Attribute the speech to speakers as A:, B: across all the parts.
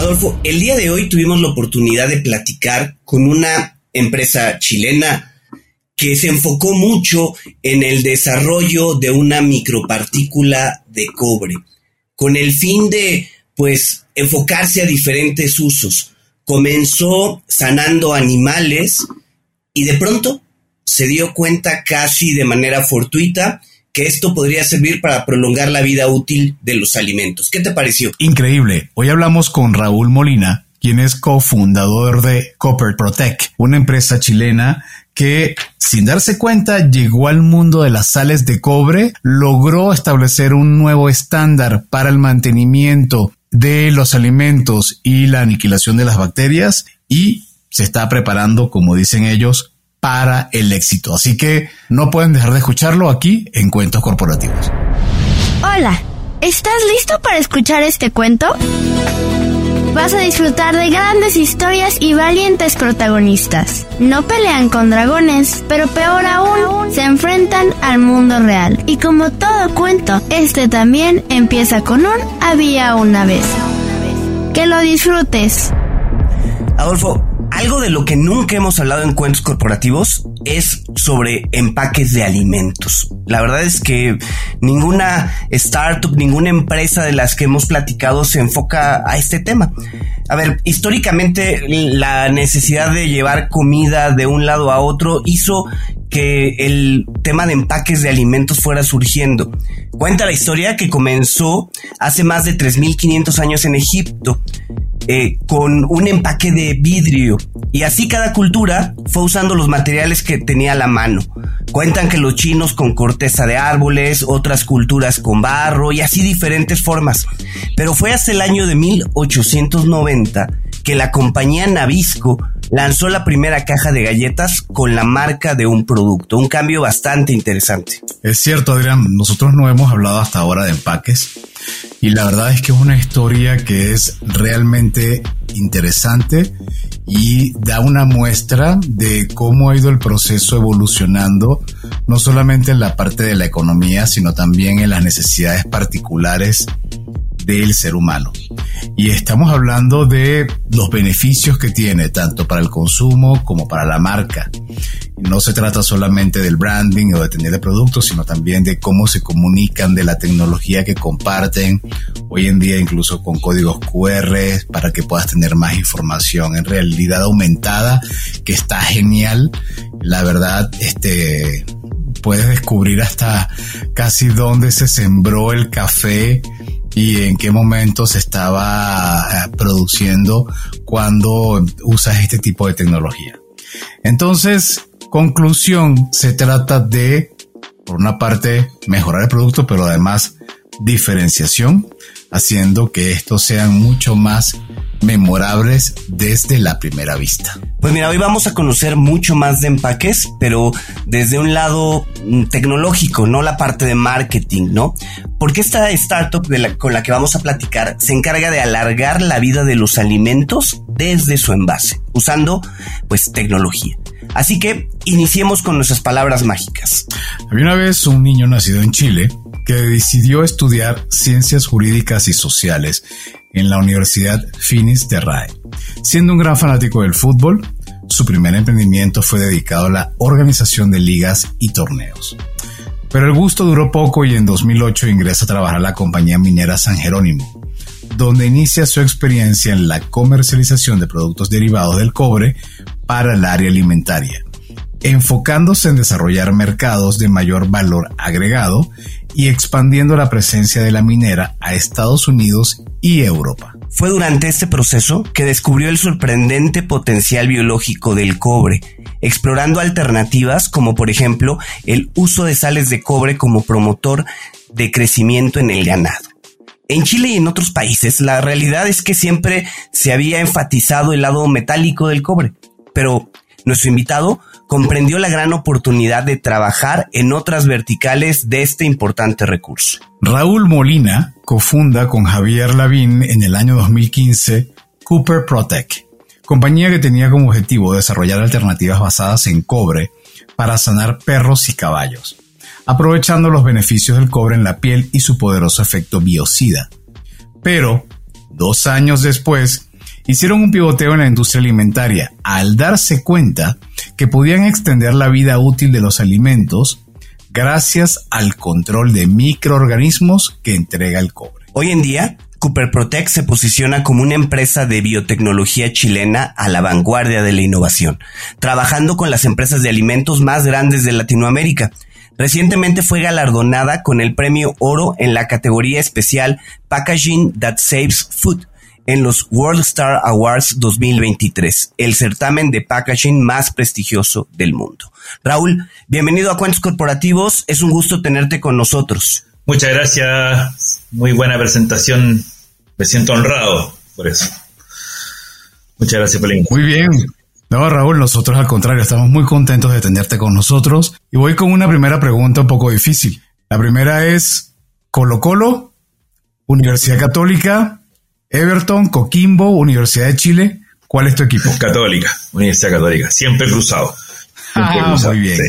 A: Adolfo, el día de hoy tuvimos la oportunidad de platicar con una empresa chilena que se enfocó mucho en el desarrollo de una micropartícula de cobre, con el fin de, pues, enfocarse a diferentes usos. Comenzó sanando animales y de pronto se dio cuenta casi de manera fortuita que esto podría servir para prolongar la vida útil de los alimentos. ¿Qué te pareció?
B: Increíble. Hoy hablamos con Raúl Molina, quien es cofundador de Copper Protect, una empresa chilena que sin darse cuenta llegó al mundo de las sales de cobre, logró establecer un nuevo estándar para el mantenimiento de los alimentos y la aniquilación de las bacterias y se está preparando, como dicen ellos, para el éxito. Así que no pueden dejar de escucharlo aquí en Cuentos Corporativos.
C: Hola, ¿estás listo para escuchar este cuento? Vas a disfrutar de grandes historias y valientes protagonistas. No pelean con dragones, pero peor aún, se enfrentan al mundo real. Y como todo cuento, este también empieza con un había una vez. Que lo disfrutes.
A: Adolfo, algo de lo que nunca hemos hablado en cuentos corporativos es sobre empaques de alimentos. La verdad es que ninguna startup, ninguna empresa de las que hemos platicado se enfoca a este tema. A ver, históricamente la necesidad de llevar comida de un lado a otro hizo que el tema de empaques de alimentos fuera surgiendo. Cuenta la historia que comenzó hace más de 3.500 años en Egipto eh, con un empaque de vidrio. Y así cada cultura fue usando los materiales que tenía a la mano. Cuentan que los chinos con corteza de árboles, otras culturas con barro y así diferentes formas. Pero fue hasta el año de 1890 que la compañía Nabisco lanzó la primera caja de galletas con la marca de un producto, un cambio bastante interesante.
B: Es cierto, Adrián, nosotros no hemos hablado hasta ahora de empaques y la verdad es que es una historia que es realmente interesante y da una muestra de cómo ha ido el proceso evolucionando, no solamente en la parte de la economía, sino también en las necesidades particulares del ser humano. Y estamos hablando de los beneficios que tiene tanto para el consumo como para la marca. No se trata solamente del branding o de tener de productos, sino también de cómo se comunican, de la tecnología que comparten. Hoy en día incluso con códigos QR para que puedas tener más información en realidad aumentada, que está genial. La verdad, este, puedes descubrir hasta casi dónde se sembró el café y en qué momento se estaba eh, produciendo cuando usas este tipo de tecnología. Entonces, conclusión, se trata de, por una parte, mejorar el producto, pero además diferenciación, haciendo que estos sean mucho más memorables desde la primera vista.
A: Pues mira, hoy vamos a conocer mucho más de empaques, pero desde un lado mm, tecnológico, no la parte de marketing, ¿no? Porque esta startup con la que vamos a platicar se encarga de alargar la vida de los alimentos desde su envase, usando pues tecnología. Así que iniciemos con nuestras palabras mágicas.
B: Había una vez un niño nacido en Chile que decidió estudiar ciencias jurídicas y sociales en la Universidad Finis Terrae. Siendo un gran fanático del fútbol, su primer emprendimiento fue dedicado a la organización de ligas y torneos. Pero el gusto duró poco y en 2008 ingresa a trabajar a la compañía minera San Jerónimo, donde inicia su experiencia en la comercialización de productos derivados del cobre para el área alimentaria, enfocándose en desarrollar mercados de mayor valor agregado y expandiendo la presencia de la minera a Estados Unidos y Europa.
A: Fue durante este proceso que descubrió el sorprendente potencial biológico del cobre, explorando alternativas como por ejemplo el uso de sales de cobre como promotor de crecimiento en el ganado. En Chile y en otros países la realidad es que siempre se había enfatizado el lado metálico del cobre, pero nuestro invitado comprendió la gran oportunidad de trabajar en otras verticales de este importante recurso.
B: Raúl Molina cofunda con Javier Lavín en el año 2015 Cooper Protect, compañía que tenía como objetivo desarrollar alternativas basadas en cobre para sanar perros y caballos, aprovechando los beneficios del cobre en la piel y su poderoso efecto biocida. Pero, dos años después, hicieron un pivoteo en la industria alimentaria al darse cuenta que podían extender la vida útil de los alimentos gracias al control de microorganismos que entrega el cobre.
A: Hoy en día, Cooper Protect se posiciona como una empresa de biotecnología chilena a la vanguardia de la innovación, trabajando con las empresas de alimentos más grandes de Latinoamérica. Recientemente fue galardonada con el premio Oro en la categoría especial Packaging That Saves Food en los World Star Awards 2023, el certamen de packaging más prestigioso del mundo. Raúl, bienvenido a Cuentos Corporativos, es un gusto tenerte con nosotros.
D: Muchas gracias, muy buena presentación, me siento honrado por eso. Muchas gracias, Pelín.
B: Muy bien. No, Raúl, nosotros al contrario, estamos muy contentos de tenerte con nosotros. Y voy con una primera pregunta un poco difícil. La primera es, Colo Colo, Universidad Católica, Everton, Coquimbo, Universidad de Chile. ¿Cuál es tu equipo?
D: Católica, Universidad Católica, siempre cruzado.
B: ah, muy bien.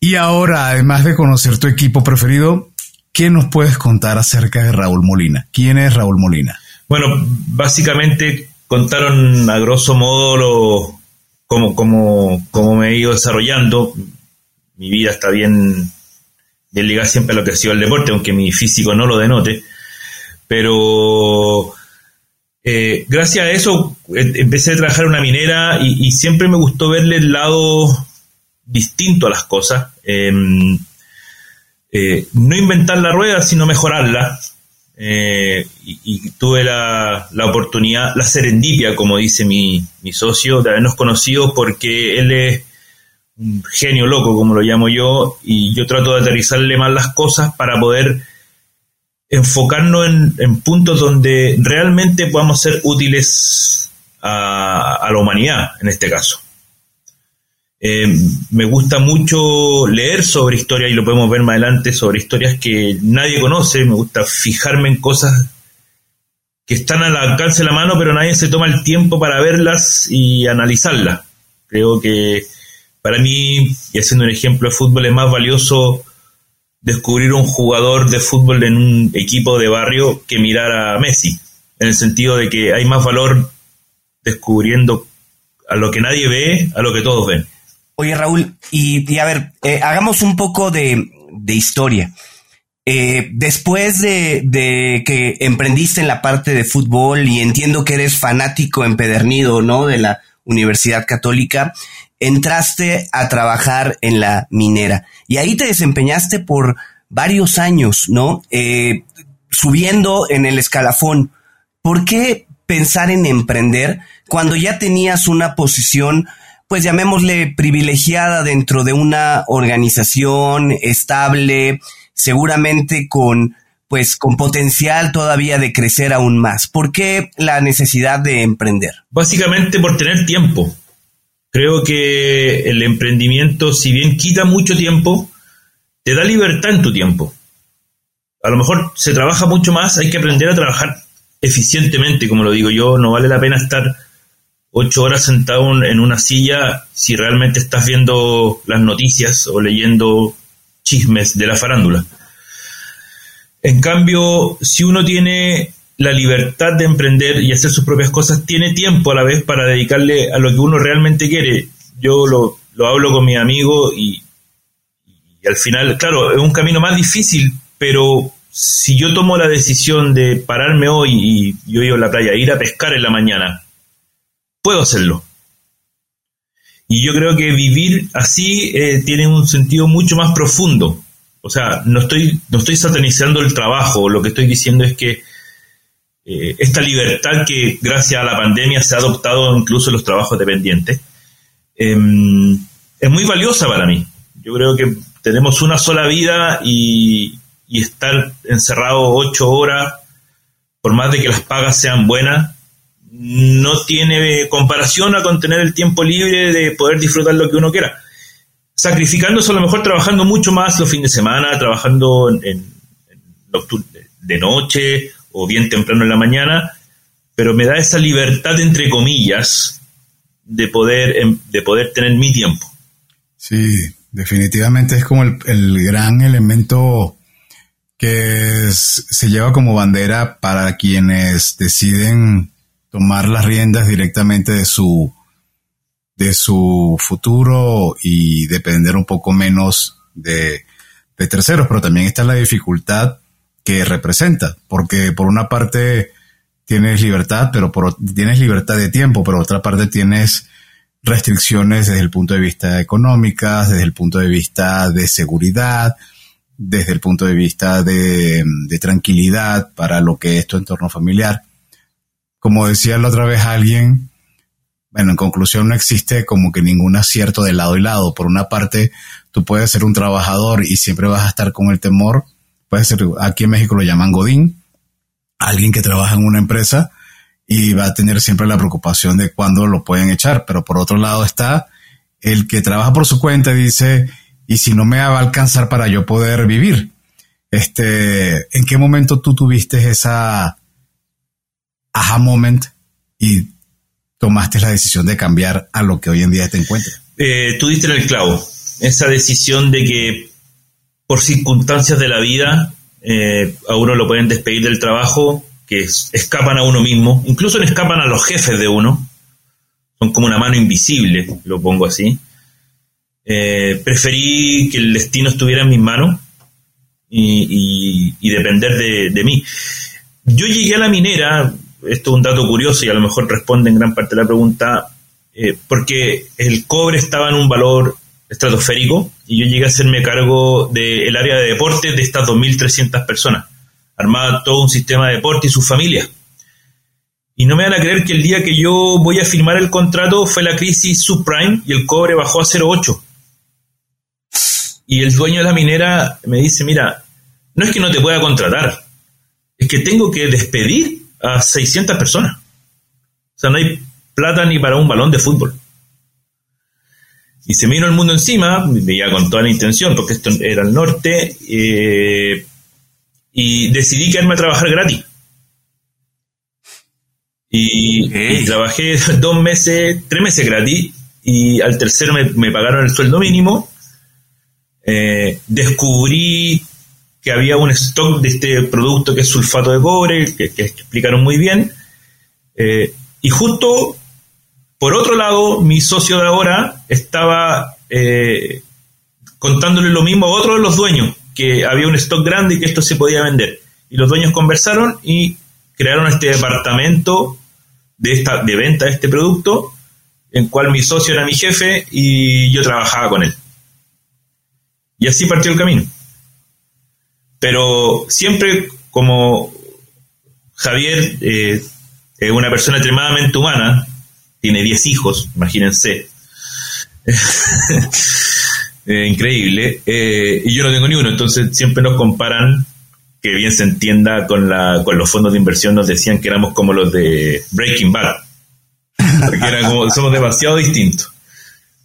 B: Y ahora, además de conocer tu equipo preferido, ¿qué nos puedes contar acerca de Raúl Molina? ¿Quién es Raúl Molina?
D: Bueno, básicamente contaron a grosso modo lo, cómo, cómo, cómo me he ido desarrollando. Mi vida está bien, bien ligada siempre a lo que ha sido el deporte, aunque mi físico no lo denote. Pero eh, gracias a eso eh, empecé a trabajar en una minera y, siempre me gustó verle el lado distinto a las cosas. Em, eh, no inventar la rueda, sino mejorarla. y, tuve la, oportunidad, la serendipia, como dice mi, mi, socio, de habernos conocido porque él es un genio loco, como lo llamo yo, y yo trato de aterrizarle más las cosas para poder enfocarnos en, puntos donde realmente podamos ser útiles a, la humanidad, en este caso. Eh, me gusta mucho leer sobre historias y lo podemos ver más adelante sobre historias que nadie conoce. Me gusta fijarme en cosas que están al alcance de la mano, pero nadie se toma el tiempo para verlas y analizarlas. Creo que para mí, y haciendo un ejemplo de fútbol, es más valioso descubrir un jugador de fútbol en un equipo de barrio que mirar a Messi, en el sentido de que hay más valor descubriendo a lo que nadie ve, a lo que todos ven.
A: Oye Raúl, y, a ver, eh, hagamos un poco de, historia. Eh, después de, de, que emprendiste en la parte de fútbol y entiendo que eres fanático empedernido, ¿no? De la Universidad Católica, entraste a trabajar en la minera y ahí te desempeñaste por varios años, ¿no? Eh, subiendo en el escalafón. ¿Por qué pensar en emprender cuando ya tenías una posición, pues llamémosle privilegiada dentro de una organización estable, seguramente con pues con potencial todavía de crecer aún más. ¿Por qué la necesidad de emprender?
D: Básicamente por tener tiempo. Creo que el emprendimiento, si bien quita mucho tiempo, te da libertad en tu tiempo. A lo mejor se trabaja mucho más, hay que aprender a trabajar eficientemente, como lo digo yo, no vale la pena estar ocho horas sentado en una silla si realmente estás viendo las noticias o leyendo chismes de la farándula. En cambio, si uno tiene la libertad de emprender y hacer sus propias cosas, tiene tiempo a la vez para dedicarle a lo que uno realmente quiere. Yo lo, hablo con mi amigo y, al final, claro, es un camino más difícil, pero si yo tomo la decisión de pararme hoy y yo iba a la playa, ir a pescar en la mañana, puedo hacerlo. Y yo creo que vivir así eh, tiene un sentido mucho más profundo. O sea, no estoy, no estoy satanizando el trabajo, lo que estoy diciendo es que eh, esta libertad que gracias a la pandemia se ha adoptado incluso en los trabajos dependientes, em, es muy valiosa para mí. Yo creo que tenemos una sola vida y, estar encerrado ocho horas, por más de que las pagas sean buenas, no tiene comparación a con tener el tiempo libre de poder disfrutar lo que uno quiera. Sacrificándose a lo mejor trabajando mucho más los fines de semana, trabajando en de noche o bien temprano en la mañana, pero me da esa libertad, entre comillas, de poder, em, de poder tener mi tiempo.
B: Sí, definitivamente es como el, gran elemento que se lleva como bandera para quienes deciden tomar las riendas directamente de su, de su futuro y depender un poco menos de, de terceros, pero también está la dificultad representa, porque por una parte tienes libertad, pero por, tienes libertad de tiempo, pero por otra parte tienes restricciones desde el punto de vista económicas, desde el punto de vista de seguridad, desde el punto de vista de, de tranquilidad para lo que es tu entorno familiar. Como decía la otra vez alguien, bueno, en conclusión no existe como que ningún acierto de lado y lado. Por una parte, tú puedes ser un trabajador y siempre vas a estar con el temor. Puede ser, aquí en México lo llaman Godín, alguien que trabaja en una empresa y va a tener siempre la preocupación de cuándo lo pueden echar. Pero por otro lado está el que trabaja por su cuenta y dice, ¿y si no me va a alcanzar para yo poder vivir? Este, ¿en qué momento tú tuviste esa aha moment y tomaste la decisión de cambiar a lo que hoy en día te encuentras?
D: Eh, tú diste el clavo. Esa decisión de que por circunstancias de la vida eh, a uno lo pueden despedir del trabajo, que escapan a uno mismo, incluso le escapan a los jefes de uno, son como una mano invisible, lo pongo así. Eh, preferí que el destino estuviera en mis manos y, depender de, mí. Yo llegué a la minera, esto es un dato curioso y a lo mejor responde en gran parte la pregunta, eh, porque el cobre estaba en un valor estratosférico y yo llegué a hacerme cargo del área de deportes de estas 2.300 personas. Armaba todo un sistema de deporte y su familia. Y no me van a creer que el día que yo voy a firmar el contrato fue la crisis subprime y el cobre bajó a 0,8. Y el dueño de la minera me dice, mira, no es que no te pueda contratar, es que tengo que despedir a 600 personas. O sea, no hay plata ni para un balón de fútbol. Y se me vino el mundo encima, veía con toda la intención, porque esto era el norte, eh, y decidí quedarme a trabajar gratis. Y, trabajé dos meses, tres meses gratis, y al tercero me, pagaron el sueldo mínimo. Eh, descubrí que había un stock de este producto que es sulfato de cobre, que, explicaron muy bien. Eh, y justo por otro lado, mi socio de ahora estaba eh, contándole lo mismo a otro de los dueños, que había un stock grande y que esto se podía vender. Y los dueños conversaron y crearon este departamento de, esta, de venta de este producto, en cual mi socio era mi jefe y yo trabajaba con él. Y así partió el camino. Pero siempre como Javier eh, es una persona extremadamente humana, tiene 10 hijos, imagínense. Eh, increíble. Eh, y yo no tengo ni uno, entonces siempre nos comparan, que bien se entienda, con, la, con los fondos de inversión, nos decían que éramos como los de Breaking Bad. Porque era como, somos demasiado distintos.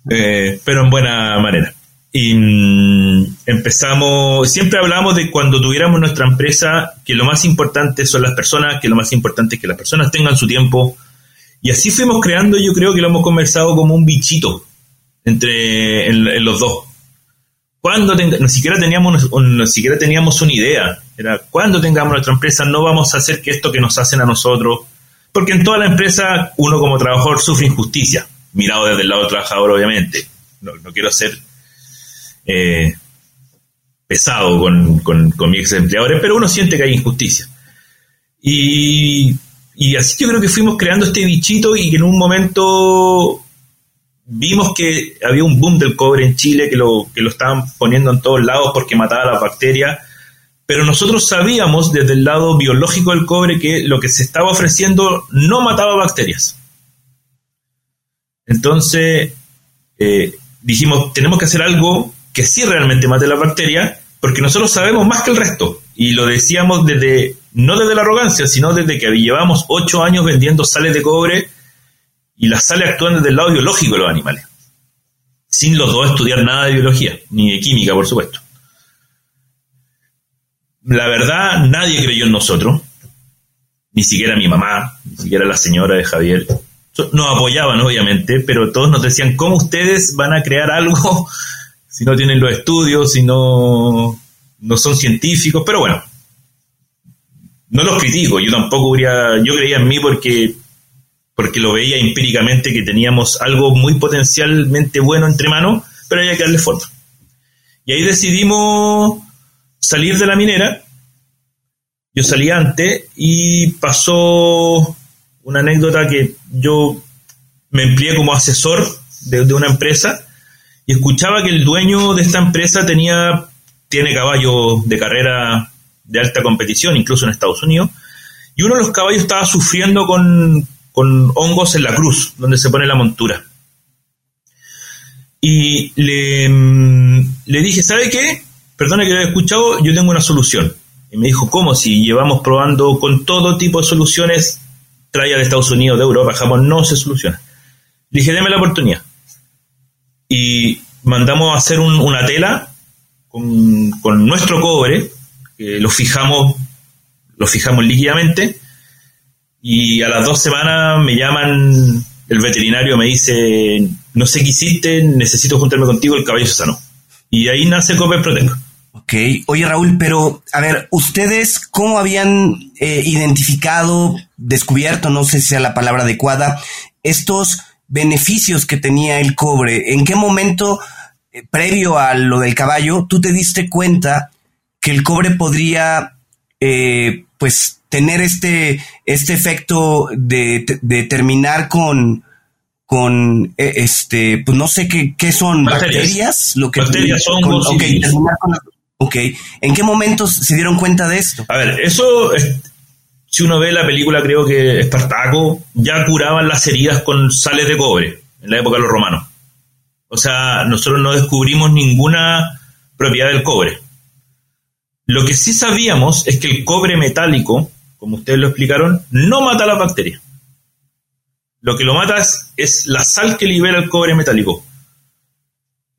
D: Eh, pero en buena manera. Y mm, empezamos, siempre hablamos de cuando tuviéramos nuestra empresa, que lo más importante son las personas, que lo más importante es que las personas tengan su tiempo, y así fuimos creando, yo creo que lo hemos conversado como un bichito entre en, los dos. Cuando ni siquiera teníamos ni siquiera teníamos una idea, era cuando tengamos nuestra empresa no vamos a hacer que esto que nos hacen a nosotros, porque en toda la empresa uno como trabajador sufre injusticia, mirado desde el lado del trabajador obviamente. No, quiero ser eh, pesado con, con, con mis empleadores, pero uno siente que hay injusticia. Y y así yo creo que fuimos creando este bichito y que en un momento vimos que había un boom del cobre en Chile, que lo, que lo estaban poniendo en todos lados porque mataba las bacterias, pero nosotros sabíamos desde el lado biológico del cobre que lo que se estaba ofreciendo no mataba bacterias. Entonces eh, dijimos, tenemos que hacer algo que sí realmente mate las bacterias, porque nosotros sabemos más que el resto. Y lo decíamos desde no desde la arrogancia, sino desde que llevamos ocho años vendiendo sales de cobre y las sales actúan desde el lado biológico de los animales, sin los dos estudiar nada de biología, ni de química, por supuesto. La verdad, nadie creyó en nosotros, ni siquiera mi mamá, ni siquiera la señora de Javier. Nos apoyaban, obviamente, pero todos nos decían, ¿cómo ustedes van a crear algo si no tienen los estudios, si no, no son científicos? Pero bueno, no los critico, yo tampoco hubiera, yo creía en mí porque porque lo veía empíricamente que teníamos algo muy potencialmente bueno entre manos, pero había que darle forma. Y ahí decidimos salir de la minera. Yo salí antes y pasó una anécdota que yo me empleé como asesor de, una empresa y escuchaba que el dueño de esta empresa tenía, tiene caballos de carrera de alta competición, incluso en Estados Unidos, y uno de los caballos estaba sufriendo con, con hongos en la cruz, donde se pone la montura. Y le, mm, le dije, ¿sabe qué? Perdona que lo haya escuchado, yo tengo una solución. Y me dijo, ¿cómo? Si llevamos probando con todo tipo de soluciones, traía de Estados Unidos, de Europa, Japón, no se soluciona. Le dije, déme la oportunidad. Y mandamos a hacer una tela con, con nuestro cobre, que lo fijamos, lo fijamos líquidamente, y a las dos semanas me llaman, el veterinario me dice, no sé qué hiciste, necesito juntarme contigo, el caballo se. Y ahí nace Copper Protect.
A: Ok, oye Raúl, pero a ver, ¿ustedes cómo habían eh, identificado, descubierto, no sé si sea la palabra adecuada, estos beneficios que tenía el cobre? ¿En qué momento, eh, previo a lo del caballo, tú te diste cuenta que el cobre podría, eh, pues, tener este, este efecto de, terminar con, con e, este, pues no sé qué, qué son bacterias,
D: lo que bacterias,
A: ok, ¿en qué momentos se dieron cuenta de esto?
D: A ver, eso si uno ve la película, creo que Espartaco ya curaban las heridas con sales de cobre en la época de los romanos. O sea, nosotros no descubrimos ninguna propiedad del cobre. Lo que sí sabíamos es que el cobre metálico como ustedes lo explicaron, no mata la bacteria. Lo que lo mata es, la sal que libera el cobre metálico.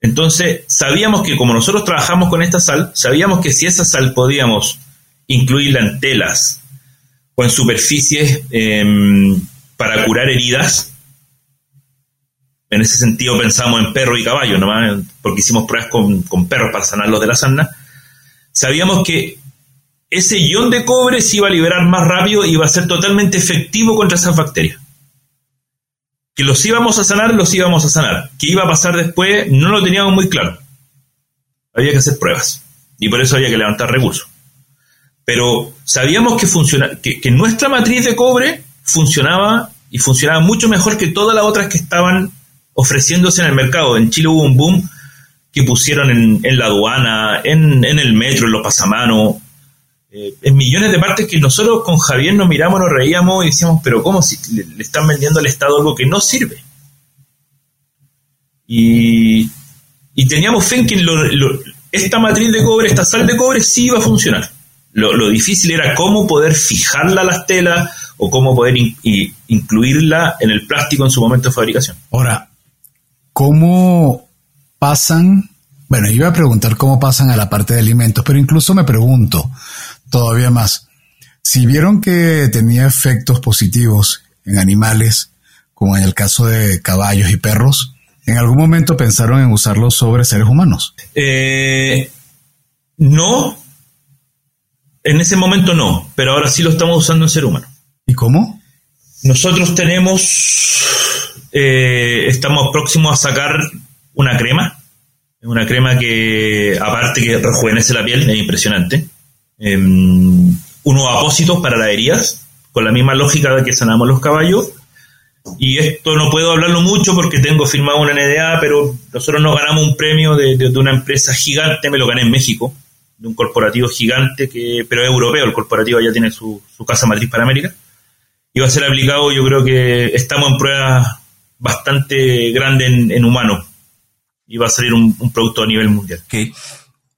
D: Entonces, sabíamos que como nosotros trabajamos con esta sal, sabíamos que si esa sal podíamos incluirla en telas o en superficies em, para curar heridas, en ese sentido pensamos en perro y caballo, nomás porque hicimos pruebas con, con perros para sanarlos de la sarna, sabíamos que ese ion de cobre se iba a liberar más rápido y iba a ser totalmente efectivo contra esas bacterias. Que los íbamos a sanar, los íbamos a sanar. ¿Qué iba a pasar después? No lo teníamos muy claro. Había que hacer pruebas. Y por eso había que levantar recursos. Pero sabíamos que, funciona, que, que nuestra matriz de cobre funcionaba y funcionaba mucho mejor que todas las otras que estaban ofreciéndose en el mercado. En Chile hubo un boom que pusieron en, la aduana, en, el metro, en los pasamanos, eh, en millones de partes que nosotros con Javier nos miramos, nos reíamos y decíamos, pero ¿cómo si le, están vendiendo al Estado algo que no sirve? Y, teníamos fe en que esta matriz de cobre, esta sal de cobre sí iba a funcionar. Lo, difícil era cómo poder fijarla a las telas o cómo poder incluirla en el plástico en su momento de fabricación.
B: Ahora, ¿cómo pasan? Bueno, iba a preguntar cómo pasan a la parte de alimentos, pero incluso me pregunto, todavía más. Si vieron que tenía efectos positivos en animales, como en el caso de caballos y perros, ¿en algún momento pensaron en usarlos sobre seres humanos?
D: Eh, no, en ese momento no, pero ahora sí lo estamos usando en ser humano.
B: ¿Y cómo?
D: Nosotros tenemos, eh, estamos próximos a sacar una crema, una crema que aparte que rejuvenece la piel, es impresionante eh, unos apósitos para las heridas, con la misma lógica de que sanamos los caballos. Y esto no puedo hablarlo mucho porque tengo firmado una NDA, pero nosotros nos ganamos un premio de, una empresa gigante, me lo gané en México, de un corporativo gigante, que pero es europeo, el corporativo ya tiene su, casa matriz para América. Y va a ser aplicado, yo creo que estamos en pruebas bastante grandes en, humano y va a salir un, producto a nivel mundial.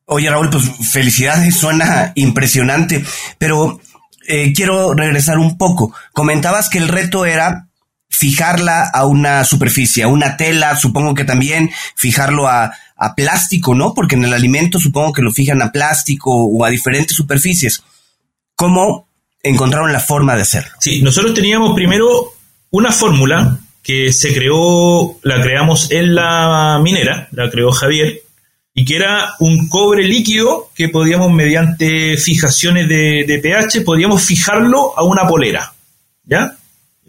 A: Oye, Raúl, pues felicidades, suena impresionante, pero eh, quiero regresar un poco. Comentabas que el reto era fijarla a una superficie, a una tela, supongo que también fijarlo a, a plástico, ¿no? Porque en el alimento supongo que lo fijan a plástico o a diferentes superficies. ¿Cómo encontraron la forma de hacerlo?
D: Sí, nosotros teníamos primero una fórmula que se creó, la creamos en la minera, la creó Javier, y que era un cobre líquido que podíamos, mediante fijaciones de, pH, podíamos fijarlo a una polera, ¿ya?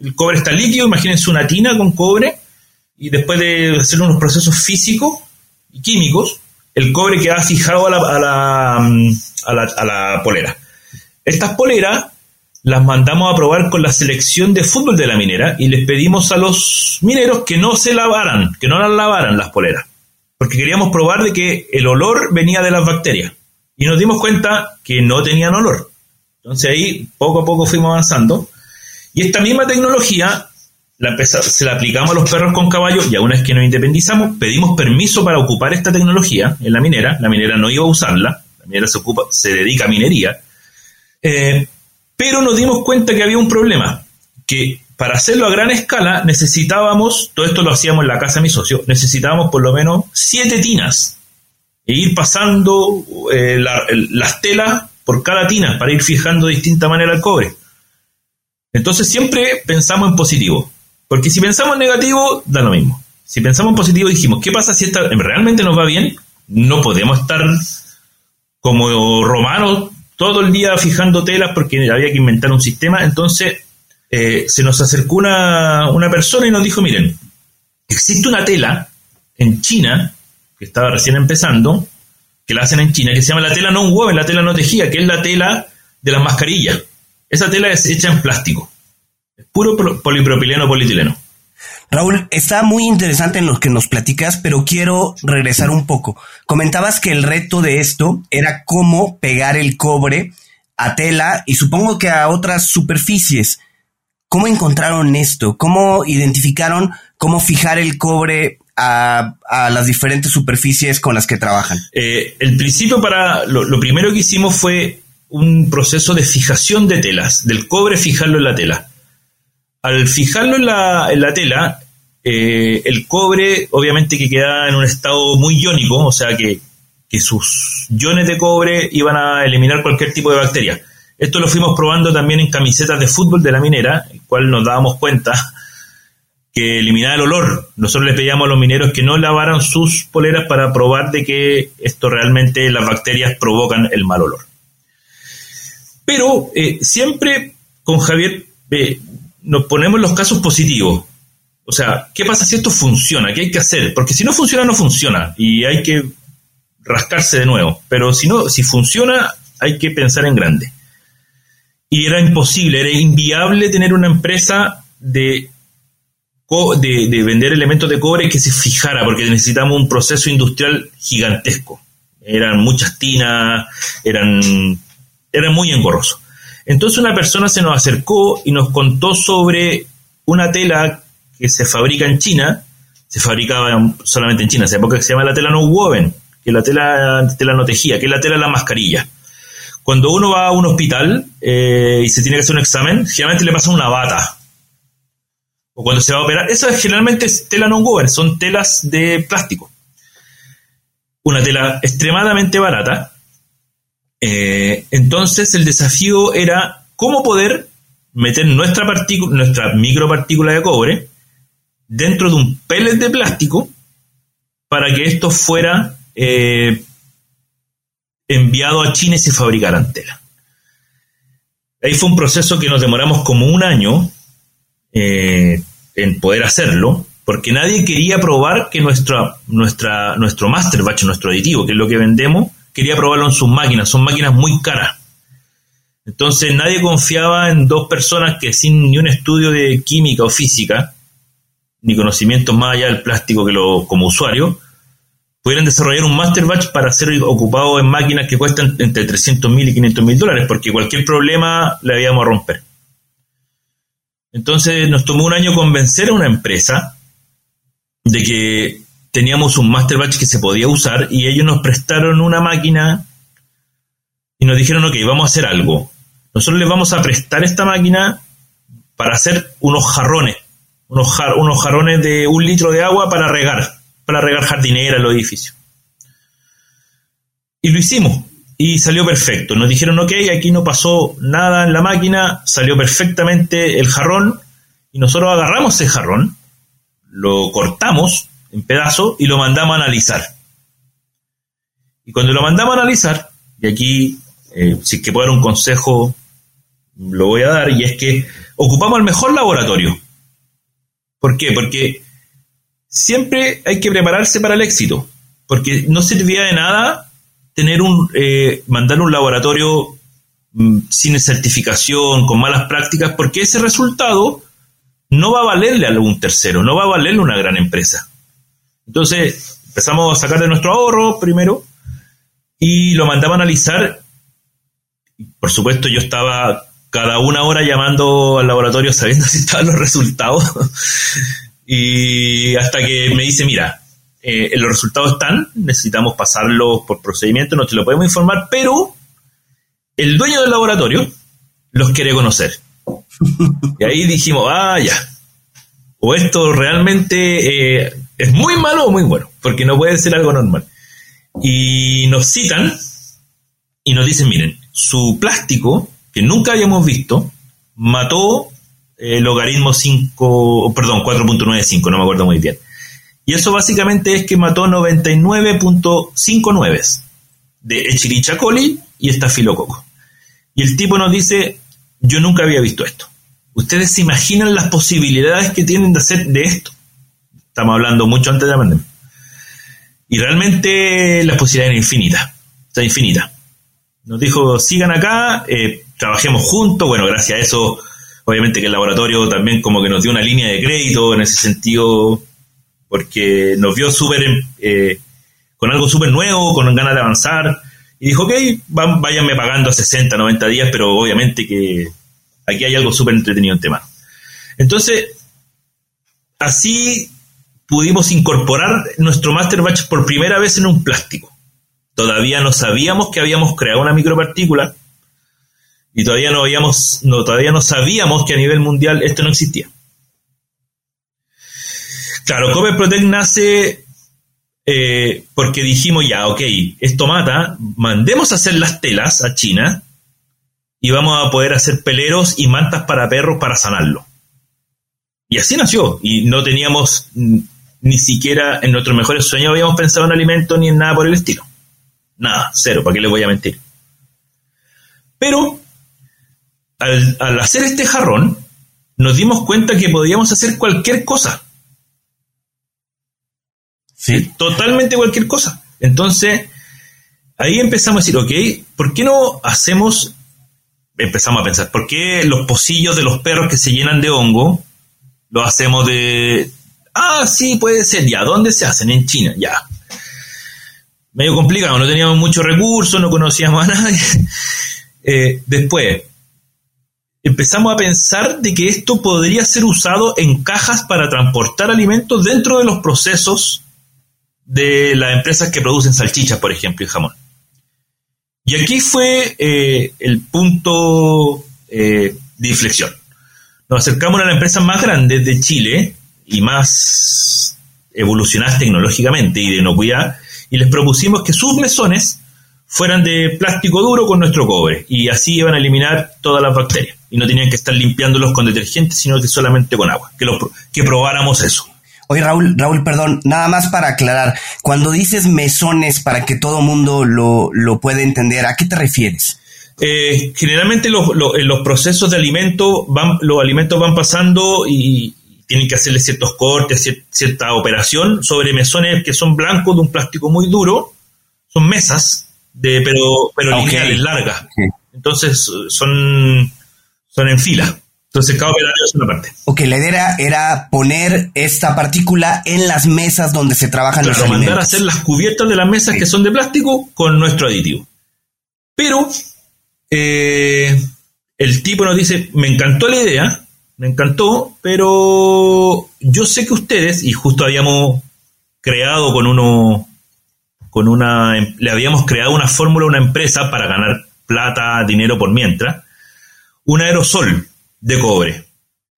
D: el cobre está líquido, imagínense una tina con cobre, y después de hacer unos procesos físicos y químicos, el cobre queda fijado a la, a la, mm, a la, a la polera. Estas poleras las mandamos a probar con la selección de fútbol de la minera y les pedimos a los mineros que no se lavaran, que no las lavaran las poleras, porque queríamos probar de que el olor venía de las bacterias. Y nos dimos cuenta que no tenían olor. Entonces ahí poco a poco fuimos avanzando. Y esta misma tecnología la se la aplicamos a los perros con caballo y una vez que nos independizamos, pedimos permiso para ocupar esta tecnología en la minera. La minera no iba a usarla, la minera se, ocupa, se dedica a minería. Eh, pero nos dimos cuenta que había un problema, que para hacerlo a gran escala necesitábamos, todo esto lo hacíamos en la casa de mi socio, necesitábamos por lo menos siete tinas e ir pasando eh, las telas por cada tina para ir fijando de distinta manera el cobre. Entonces siempre pensamos en positivo, porque si pensamos en negativo, da lo mismo. Si pensamos en positivo, dijimos, ¿qué pasa si esta realmente nos va bien? No podemos estar como romanos todo el día fijando telas porque había que inventar un sistema. Entonces eh, se nos acercó una, una persona y nos dijo, miren, existe una tela en China, que estaba recién empezando, que la hacen en China, que se llama la tela no woven, la tela no tejida, que es la tela de las mascarillas. Esa tela es hecha en plástico. Es puro polipropileno polietileno.
A: Raúl, está muy interesante en lo que nos platicas, pero quiero regresar un poco. Comentabas que el reto de esto era cómo pegar el cobre a tela y supongo que a otras superficies. ¿Cómo encontraron esto? ¿Cómo identificaron cómo fijar el cobre a, las diferentes superficies con las que trabajan?
D: Eh, el principio para lo, primero que hicimos fue un proceso de fijación de telas, del cobre fijarlo en la tela. Al fijarlo en la, tela, eh, el cobre obviamente que queda en un estado muy iónico, o sea que, que sus iones de cobre iban a eliminar cualquier tipo de bacteria. Esto lo fuimos probando también en camisetas de fútbol de la minera, el cual nos dábamos cuenta que eliminara el olor. Nosotros les pedíamos a los mineros que no lavaran sus poleras para probar de que esto realmente las bacterias provocan el mal olor. Pero eh, siempre con Javier eh, nos ponemos los casos positivos. O sea, ¿qué pasa si esto funciona? ¿Qué hay que hacer? Porque si no funciona, no funciona. Y hay que rascarse de nuevo. Pero si no, si funciona, hay que pensar en grande. Y era imposible, era inviable tener una empresa de de, vender elementos de cobre que se fijara, porque necesitamos un proceso industrial gigantesco. Eran muchas tinas, eran, eran muy engorroso. Entonces una persona se nos acercó y nos contó sobre una tela que se fabrica en China, se fabricaba solamente en China, hace época que se llama la tela no woven, que es la tela, no tejida, que es la tela de la mascarilla. Cuando uno va a un hospital eh, y se tiene que hacer un examen, generalmente le pasa una bata, o cuando se va a operar. Eso es generalmente tela non-woven, son telas de plástico. Una tela extremadamente barata. Eh, entonces el desafío era cómo poder meter nuestra, nuestra micropartícula de cobre dentro de un pellet de plástico para que esto fuera eh, enviado a China y se fabricaran tela. Ahí fue un proceso que nos demoramos como un año eh, en poder hacerlo, porque nadie quería probar que nuestra, nuestra, nuestro master batch, nuestro aditivo, que es lo que vendemos, quería probarlo en sus máquinas. Son máquinas muy caras. Entonces nadie confiaba en dos personas que sin ni un estudio de química o física, ni conocimientos más allá del plástico que lo, como usuario, pudieran desarrollar un master batch para ser ocupado en máquinas que cuestan entre 300 mil y 500 mil dólares, porque cualquier problema le íbamos a romper. Entonces nos tomó un año convencer a una empresa de que teníamos un master batch que se podía usar y ellos nos prestaron una máquina y nos dijeron, ok, vamos a hacer algo. Nosotros les vamos a prestar esta máquina para hacer unos jarrones, unos, unos jarrones de un litro de agua para regar, para regar jardinera los edificios. Y lo hicimos y salió perfecto. Nos dijeron, ok, aquí no pasó nada en la máquina, salió perfectamente el jarrón y nosotros agarramos ese jarrón, lo cortamos en pedazos y lo mandamos a analizar. Y cuando lo mandamos a analizar, y aquí, eh, si es que puedo dar un consejo, lo voy a dar, y es que ocupamos el mejor laboratorio. ¿Por qué? Porque siempre hay que prepararse para el éxito, porque no servía de nada tener un eh, mandar un laboratorio mm, sin certificación, con malas prácticas, porque ese resultado no va a valerle a algún tercero, no va a valerle a una gran empresa. Entonces empezamos a sacar de nuestro ahorro primero y lo mandaba a analizar. Por supuesto, yo estaba cada una hora llamando al laboratorio sabiendo si estaban los resultados. y hasta que me dice, mira, eh, los resultados están, necesitamos pasarlos por procedimiento, no te lo podemos informar, pero el dueño del laboratorio los quiere conocer. Y ahí dijimos, ah, ya. O esto realmente eh, es muy malo o muy bueno, porque no puede ser algo normal. Y nos citan y nos dicen, miren, su plástico, que nunca habíamos visto, mató el logaritmo 5, perdón, 4.95, no me acuerdo muy bien. Y eso básicamente es que mató 99.59 de Echirichia coli y estafilococo. Y el tipo nos dice, yo nunca había visto esto. ¿Ustedes se imaginan las posibilidades que tienen de hacer de esto? Estamos hablando mucho antes de la pandemia. Y realmente las posibilidades eran infinitas. O infinitas. Nos dijo, sigan acá, eh, trabajemos juntos. Bueno, gracias a eso, obviamente que el laboratorio también como que nos dio una línea de crédito en ese sentido, porque nos vio súper eh, con algo súper nuevo, con ganas de avanzar. Y dijo, ok, váyanme pagando a 60, 90 días, pero obviamente que aquí hay algo súper entretenido en tema. Entonces, así pudimos incorporar nuestro Master Batch por primera vez en un plástico. Todavía no sabíamos que habíamos creado una micropartícula y todavía no, habíamos, no, todavía no sabíamos que a nivel mundial esto no existía. Claro, Cover Protect nace eh, porque dijimos ya, ok, esto mata, mandemos a hacer las telas a China y vamos a poder hacer peleros y mantas para perros para sanarlo. Y así nació, y no teníamos ni siquiera en nuestros mejores sueños habíamos pensado en alimento ni en nada por el estilo. Nada, cero, ¿para qué les voy a mentir? Pero al, hacer este jarrón, nos dimos cuenta que podíamos hacer cualquier cosa.
A: Sí.
D: Totalmente cualquier cosa. Entonces, ahí empezamos a decir, ok, ¿por qué no hacemos, empezamos a pensar, ¿por qué los pocillos de los perros que se llenan de hongo, lo hacemos de, Ah, sí, puede ser. Ya, ¿dónde se hacen? En China, ya. Medio complicado, no teníamos muchos recursos, no conocíamos a nadie. Eh, después, empezamos a pensar de que esto podría ser usado en cajas para transportar alimentos dentro de los procesos de las empresas que producen salchichas, por ejemplo, y jamón. Y aquí fue eh, el punto eh, de inflexión. Nos acercamos a la empresa más grande de Chile, y más evolucionadas tecnológicamente y de inocuidad, y les propusimos que sus mesones fueran de plástico duro con nuestro cobre, y así iban a eliminar todas las bacterias, y no tenían que estar limpiándolos con detergentes, sino que solamente con agua, que, que probáramos eso.
A: Oye, Raúl, Raúl, perdón, nada más para aclarar, cuando dices mesones para que todo mundo lo, lo pueda entender, ¿a qué te refieres?
D: Eh, generalmente los, en los procesos de alimento van, los alimentos van pasando y, tienen que hacerle ciertos cortes, cierta operación sobre mesones que son blancos de un plástico muy duro, son mesas, de, pero, pero lineales, largas. Entonces son, son en fila. Entonces cada operario es una parte.
A: Ok, la idea era poner esta partícula en las mesas donde se trabajan los alimentos.
D: mandar a hacer las cubiertas de las mesas que son de plástico con nuestro aditivo. Pero eh, el tipo nos dice, me encantó la idea, me encantó, pero yo sé que ustedes, y justo habíamos creado con uno, con una, le habíamos creado una fórmula a una empresa para ganar plata, dinero por mientras, un aerosol de cobre.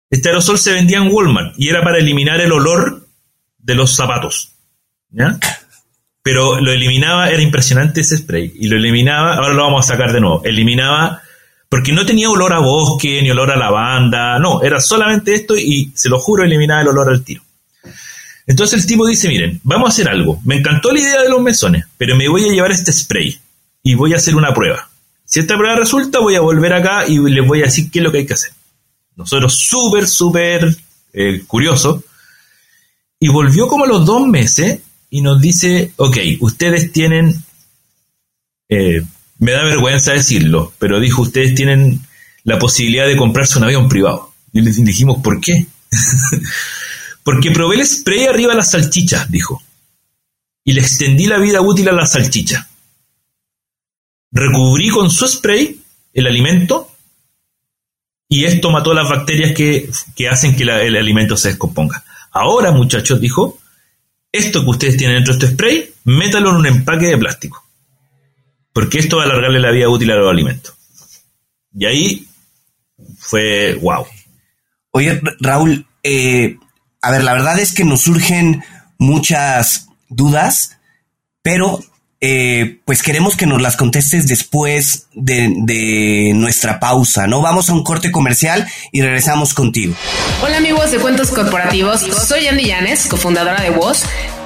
D: Este aerosol se vendía en Walmart y era para eliminar el olor de los zapatos. ¿Ya? Pero lo eliminaba, era impresionante ese spray. Y lo eliminaba, ahora lo vamos a sacar de nuevo. Eliminaba porque no tenía olor a bosque ni olor a lavanda, no, era solamente esto y se lo juro eliminaba el olor al tiro. Entonces el tipo dice, miren, vamos a hacer algo. Me encantó la idea de los mesones, pero me voy a llevar este spray y voy a hacer una prueba. Si esta prueba resulta, voy a volver acá y les voy a decir qué es lo que hay que hacer. Nosotros súper, súper eh, curiosos. Y volvió como a los dos meses y nos dice, ok, ustedes tienen, eh, me da vergüenza decirlo, pero dijo, ustedes tienen la posibilidad de comprarse un avión privado. Y les dijimos, ¿por qué? Porque probé el spray arriba de las salchichas, dijo. Y le extendí la vida útil a la salchicha. Recubrí con su spray el alimento y esto mató las bacterias que, hacen que el alimento se descomponga. Ahora, muchachos, dijo, esto que ustedes tienen dentro de este spray, métalo en un empaque de plástico. Porque esto va a alargarle la vida útil a los alimentos. Y ahí fue wow.
A: Oye, Raúl, eh, a ver, la verdad es que nos surgen muchas dudas, pero eh, pues queremos que nos las contestes después de, nuestra pausa, ¿no? Vamos a un corte comercial y regresamos contigo.
E: Hola amigos de Cuentos Corporativos, soy Andy Llanes, cofundadora de Voz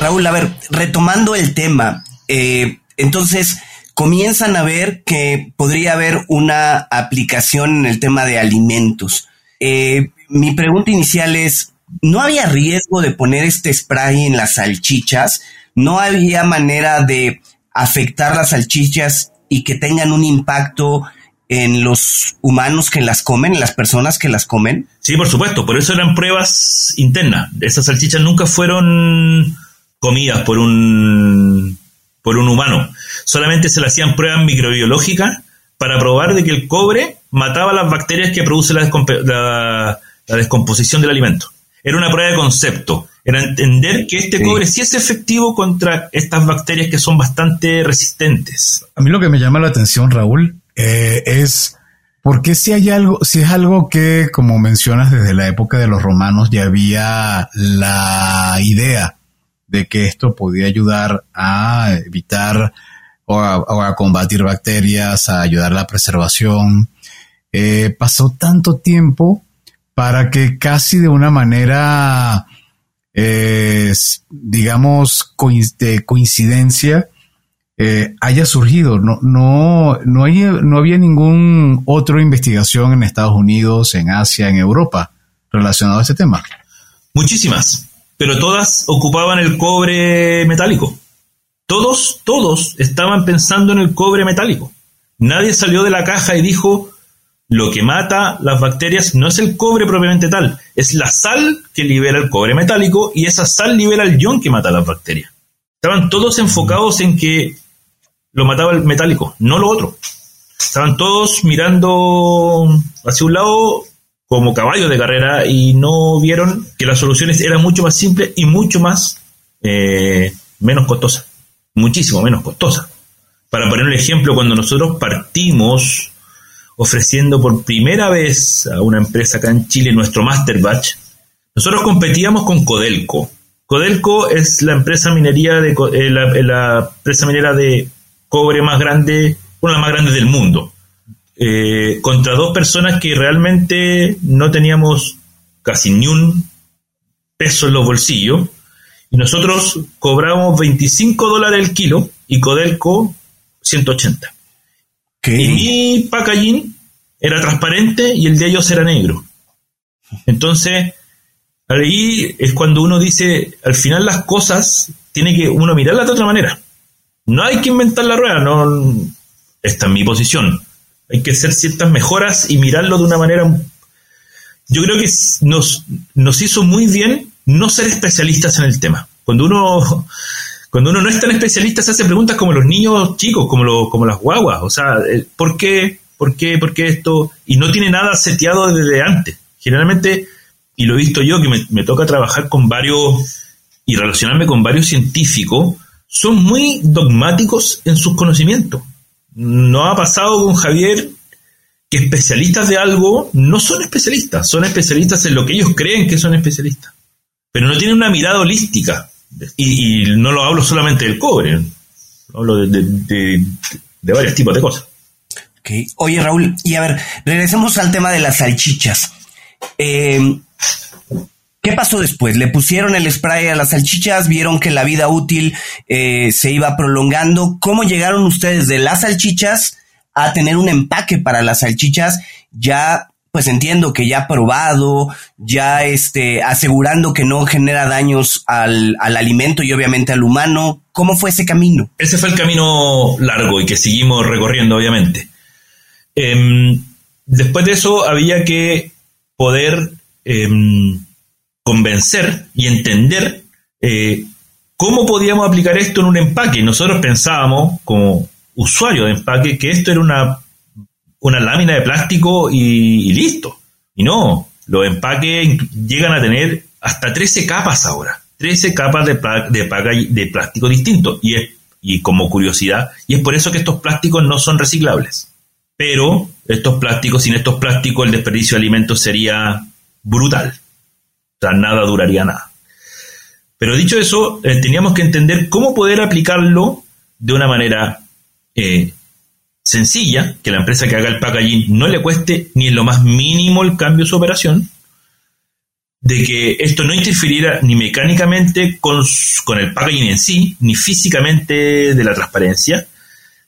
A: Raúl, a ver, retomando el tema, eh, entonces comienzan a ver que podría haber una aplicación en el tema de alimentos. Eh, mi pregunta inicial es, ¿no había riesgo de poner este spray en las salchichas? ¿No había manera de afectar las salchichas y que tengan un impacto en los humanos que las comen, en las personas que las comen?
D: Sí, por supuesto, por eso eran pruebas internas. Esas salchichas nunca fueron comidas por un por un humano. Solamente se le hacían pruebas microbiológicas para probar de que el cobre mataba las bacterias que produce la, la, descomposición del alimento. Era una prueba de concepto. Era entender que este cobre sí es efectivo contra estas bacterias que son bastante resistentes.
B: A mí lo que me llama la atención, Raúl, eh, es porque si hay algo, si es algo que, como mencionas, desde la época de los romanos ya había la idea de que esto podía ayudar a evitar o a, combatir bacterias, a ayudar a la preservación. Eh, pasó tanto tiempo para que casi de una manera, eh, digamos, de coincidencia, eh, haya surgido. No, no, no, hay, no había ningún otra investigación en Estados Unidos, en Asia, en Europa relacionado a este tema.
D: Muchísimas, pero todas ocupaban el cobre metálico. Todos, todos estaban pensando en el cobre metálico. Nadie salió de la caja y dijo, lo que mata las bacterias no es el cobre propiamente tal, es la sal que libera el cobre metálico y esa sal libera el ion que mata las bacterias. Estaban todos enfocados en que lo mataba el metálico, no lo otro. Estaban todos mirando hacia un lado como caballos de carrera y no vieron que las soluciones eran mucho más simples y mucho más eh, menos costosas, muchísimo menos costosas. Para poner un ejemplo, cuando nosotros partimos ofreciendo por primera vez a una empresa acá en Chile nuestro Master Batch, nosotros competíamos con Codelco. Codelco es la empresa minería de eh, la empresa minera de cobre más grande, una de las más grandes del mundo, eh, contra dos personas que realmente no teníamos casi ni un peso en los bolsillos, y nosotros cobramos 25 dólares el kilo y Codelco 180. Y mi packaging era transparente y el de ellos era negro. Entonces, ahí es cuando uno dice, al final las cosas tiene que uno mirarlas de otra manera. No hay que inventar la rueda, no. Esta es mi posición. Hay que hacer ciertas mejoras y mirarlo de una manera. Yo creo que nos, nos hizo muy bien no ser especialistas en el tema. Cuando uno, cuando uno no es tan especialista, se hace preguntas como los niños chicos, como, como las guaguas. O sea, eh, ¿por qué? ¿Por qué? ¿Por qué esto? Y no tiene nada seteado desde antes. Generalmente, y lo he visto yo, que me toca trabajar con varios y relacionarme con varios científicos, son muy dogmáticos en sus conocimientos. No ha pasado con Javier que especialistas de algo no son especialistas, son especialistas en lo que ellos creen que son especialistas, pero no tienen una mirada holística. Y, no lo hablo solamente del cobre, hablo de, varios tipos de cosas.
A: Oye, Raúl, y a ver, regresemos al tema de las salchichas. Eh, ¿Qué pasó después? Le pusieron el spray a las salchichas, vieron que la vida útil eh, se iba prolongando. ¿Cómo llegaron ustedes de las salchichas a tener un empaque para las salchichas ya pues entiendo que ya probado, ya este, asegurando que no genera daños al, alimento y obviamente al humano. ¿Cómo fue ese camino?
D: Ese fue el camino largo y que seguimos recorriendo, obviamente. Em, después de eso había que poder em, convencer y entender eh, cómo podíamos aplicar esto en un empaque. Nosotros pensábamos, como usuario de empaque, que esto era una, una lámina de plástico y, listo. Y no, los empaques llegan a tener hasta 13 capas ahora. 13 capas de, de, plástico distinto. Y, es, y como curiosidad, y es por eso que estos plásticos no son reciclables. Pero estos plásticos, sin estos plásticos, el desperdicio de alimentos sería brutal nada duraría nada. Pero dicho eso, eh, teníamos que entender cómo poder aplicarlo de una manera eh, sencilla, que la empresa que haga el packaging no le cueste ni en lo más mínimo el cambio de su operación, de que esto no interfiriera ni mecánicamente con, el packaging en sí, ni físicamente de la transparencia,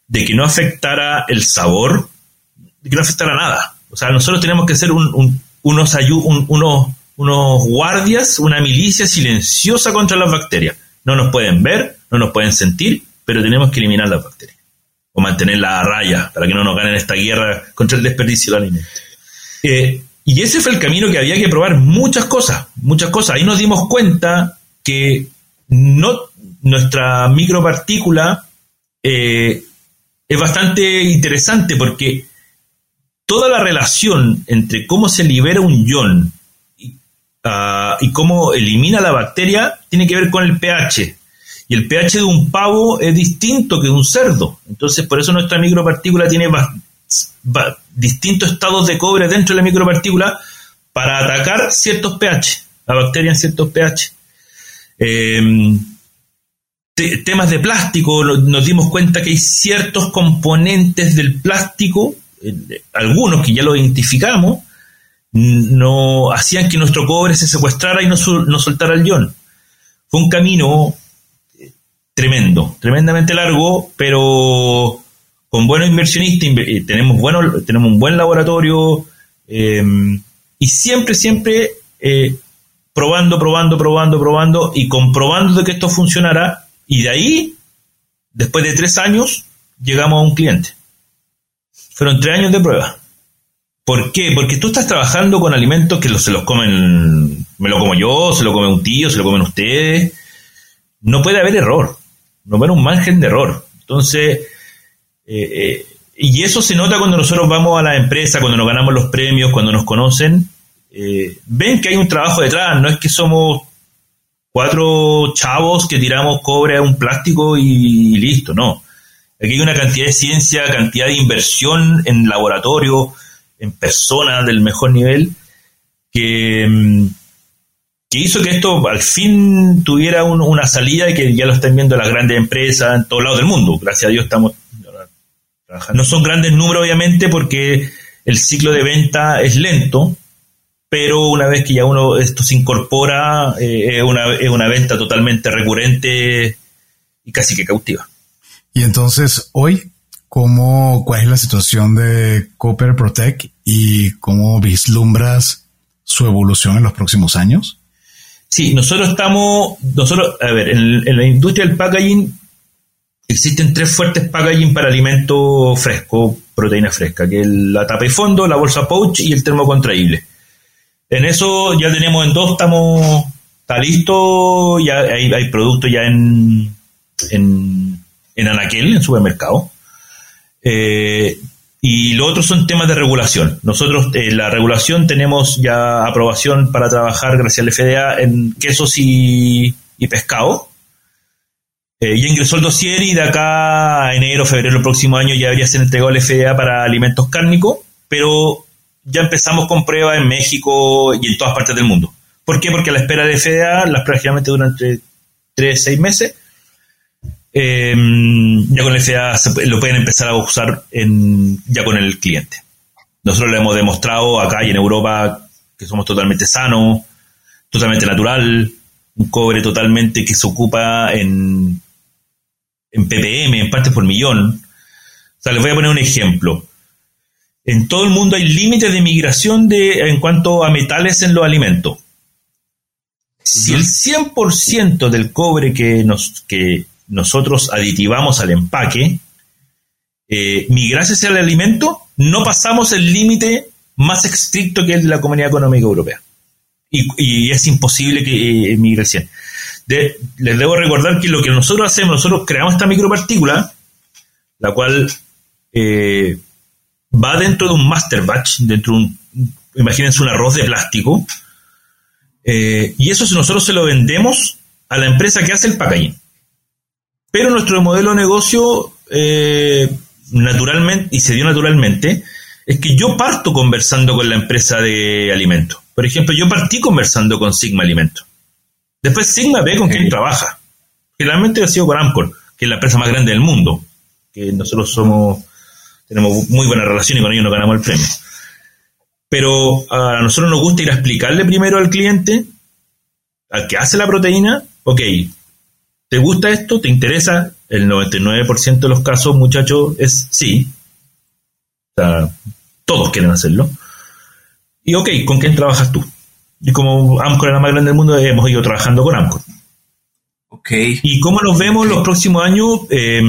D: de que no afectara el sabor, de que no afectara nada. O sea, nosotros tenemos que un, unos, unos unos guardias, una milicia silenciosa contra las bacterias. No nos pueden ver, no nos pueden sentir, pero tenemos que eliminar las bacterias. O mantenerlas a raya para que no nos ganen esta guerra contra el desperdicio del alimento. Eh, y ese fue el camino que había que probar muchas cosas, muchas cosas. Ahí nos dimos cuenta que no, nuestra micropartícula eh, es bastante interesante porque toda la relación entre cómo se libera un ion Ah, y cómo elimina la bacteria tiene que ver con el pH. Y el pH de un pavo es distinto que de un cerdo. Entonces, por eso nuestra micropartícula tiene distintos estados de cobre dentro de la micropartícula para atacar ciertos pH, la bacteria en ciertos pH. Em, temas de plástico, nos dimos cuenta que hay ciertos componentes del plástico, eh, algunos que ya lo identificamos, no hacían que nuestro cobre se secuestrara y no, soltara el ion. Fue un camino eh, tremendo, tremendamente largo, pero con buenos inversionistas, eh, tenemos, bueno, tenemos un buen laboratorio em, y siempre, siempre eh, probando, probando, probando, probando y comprobando de que esto funcionará y de ahí, después de tres años, llegamos a un cliente. Fueron tres años de prueba. ¿Por qué? Porque tú estás trabajando con alimentos que se los comen, me lo como yo, se lo come un tío, se lo comen ustedes. No puede haber error, no puede haber un margen de error. Entonces, eh, eh, y eso se nota cuando nosotros vamos a la empresa, cuando nos ganamos los premios, cuando nos conocen, eh, ven que hay un trabajo detrás, no es que somos cuatro chavos que tiramos cobre a un plástico y, listo, no. Aquí hay una cantidad de ciencia, cantidad de inversión en laboratorio, en persona del mejor nivel, que, mm, que hizo que esto al fin tuviera una salida y que ya lo están viendo las grandes empresas en todos lados del mundo. Gracias a Dios estamos trabajando. No son grandes números, obviamente, porque el ciclo de venta es lento, pero una vez que ya uno esto se incorpora, eh, es, una, es una venta totalmente recurrente y casi que cautiva.
B: Y entonces, hoy, cómo, cuál es la situación de Copper Protect y cómo vislumbras su evolución en los próximos años?
D: Sí, nosotros estamos, nosotros, a ver, en, la industria del packaging existen tres fuertes packaging para alimento fresco, proteína fresca, que la tapa y fondo, la bolsa pouch y el termo contraíble. En eso ya tenemos en dos, estamos, está listo, ya hay, hay productos ya en, en, en Anaquel, en supermercado. Eh, y lo otro son temas de regulación. Nosotros, eh, la regulación, tenemos ya aprobación para trabajar, gracias al FDA, en quesos y, pescado. Eh, ya ingresó el dossier y de acá a enero, febrero del próximo año ya debería ser entregado al FDA para alimentos cárnicos, pero ya empezamos con pruebas en México y en todas partes del mundo. ¿Por qué? Porque a la espera de FDA, las pruebas generalmente duran entre 3 6 meses. Em, ya con el FDA lo pueden empezar a usar en, ya con el cliente. Nosotros le hemos demostrado acá y en Europa que somos totalmente sanos, totalmente natural, un cobre totalmente que se ocupa en, en ppm, en partes por millón. O sea, les voy a poner un ejemplo. En todo el mundo hay límites de migración de, en cuanto a metales en los alimentos. Si el 100% del cobre que, nos, que nosotros aditivamos al empaque eh, migrase hacia el alimento, no pasamos el límite más estricto que es de la Comunidad Económica Europea. Y, es imposible que eh, migre 100. les debo recordar que lo que nosotros hacemos, nosotros creamos esta micropartícula, la cual eh, va dentro de un master batch, dentro de un, imagínense un arroz de plástico, eh, y eso nosotros se lo vendemos a la empresa que hace el packaging. Pero nuestro modelo de negocio, eh, naturalmente, y se dio naturalmente, es que yo parto conversando con la empresa de alimentos. Por ejemplo, yo partí conversando con Sigma Alimentos. Después Sigma ve con quién trabaja. Generalmente ha sido con Amcor, que es la empresa más grande del mundo, que nosotros somos tenemos muy buena relación y con ellos nos ganamos el premio. Pero a nosotros nos gusta ir a explicarle primero al cliente, al que hace la proteína, ok, ¿te gusta esto? ¿Te interesa? El 99% de los casos, muchachos, es sí. O sea, todos quieren hacerlo. Y ok, ¿con quién trabajas tú? Y como Amcor es la más grande del mundo, hemos ido trabajando con Amcor.
A: Ok.
D: ¿Y cómo nos vemos los próximos años? Eh,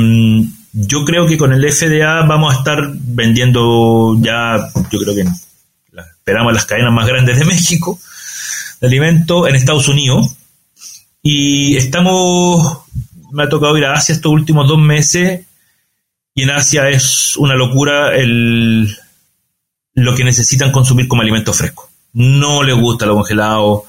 D: yo creo que con el FDA vamos a estar vendiendo ya, yo creo que esperamos las cadenas más grandes de México de alimentos en Estados Unidos. Y estamos, me ha tocado ir a Asia estos últimos dos meses y en Asia es una locura el, lo que necesitan consumir como alimento fresco. No les gusta lo congelado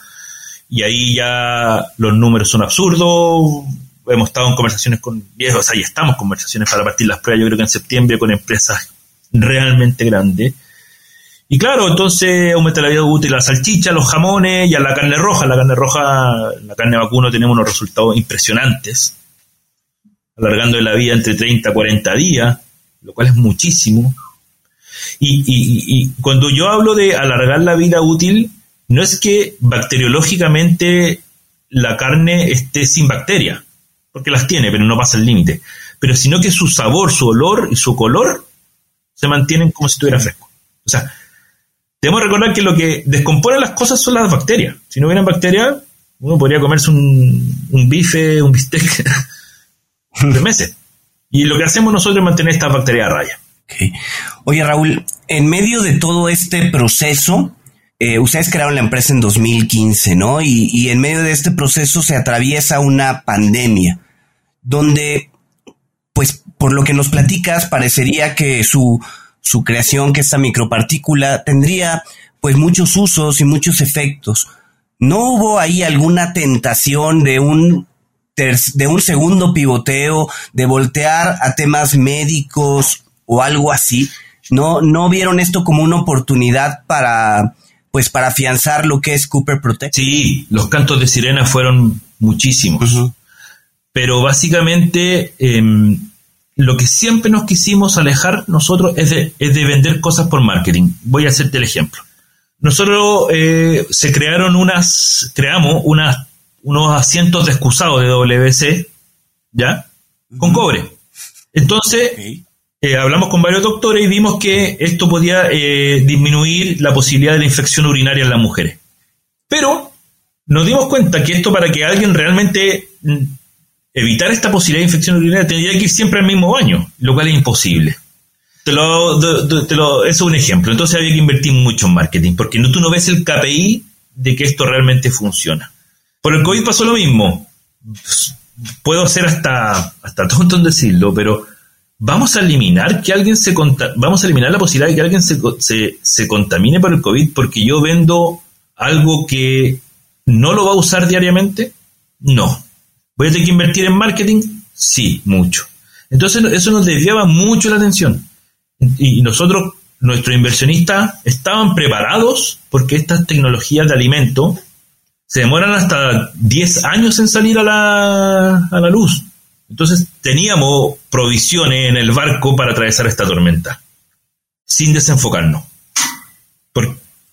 D: y ahí ya los números son absurdos hemos estado en conversaciones con viejos, o y estamos en conversaciones para partir las pruebas, yo creo que en septiembre con empresas realmente grandes. Y claro, entonces aumenta la vida útil a la salchicha, los jamones y a la carne roja. La carne roja, la carne vacuno tenemos unos resultados impresionantes, alargando la vida entre 30 a 40 días, lo cual es muchísimo. Y, y cuando yo hablo de alargar la vida útil, no es que bacteriológicamente la carne esté sin bacteria porque las tiene, pero no pasa el límite. Pero sino que su sabor, su olor y su color se mantienen como si estuviera fresco. O sea, debemos recordar que lo que descompone las cosas son las bacterias. Si no hubieran bacterias, uno podría comerse un, bife, un bistec de meses. Y lo que hacemos nosotros es mantener estas bacterias a raya.
A: Oye, Raúl, en medio de todo este proceso, eh, ustedes crearon la empresa en 2015, ¿no? Y, y, en medio de este proceso se atraviesa una pandemia donde, pues, por lo que nos platicas, parecería que su, su creación, que esta micropartícula, tendría, pues, muchos usos y muchos efectos. ¿No hubo ahí alguna tentación de un, de un segundo pivoteo, de voltear a temas médicos o algo así? ¿No, no vieron esto como una oportunidad para, pues, para afianzar lo que es Cooper Protect?
D: Sí, los cantos de sirena fueron muchísimos pero básicamente em, lo que siempre nos quisimos alejar nosotros es de, vender cosas por marketing. Voy a hacerte el ejemplo. Nosotros eh, se crearon unas, creamos unas, unos asientos de excusado de WC, ¿ya? Con cobre. Entonces, eh, hablamos con varios doctores y vimos que esto podía eh, disminuir la posibilidad de la infección urinaria en las mujeres. Pero nos dimos cuenta que esto para que alguien realmente mm, evitar esta posibilidad de infección urinaria tendría que ir siempre al mismo baño, lo cual es imposible. Te lo, eso es un ejemplo. Entonces había que invertir mucho en marketing, porque no, tú no ves el KPI de que esto realmente funciona. Por el COVID pasó lo mismo. Puedo ser hasta, hasta tonto en decirlo, pero vamos a eliminar que alguien se vamos a eliminar la posibilidad de que alguien se, se, se contamine por el COVID porque yo vendo algo que no lo va a usar diariamente. No, ¿Voy a tener que invertir en marketing? Sí, mucho. Entonces eso nos desviaba mucho la atención. Y nosotros nuestros inversionistas estaban preparados porque estas tecnologías de alimento se demoran hasta 10 años en salir a la, a la luz. Entonces teníamos provisiones en el barco para atravesar esta tormenta, sin desenfocarnos.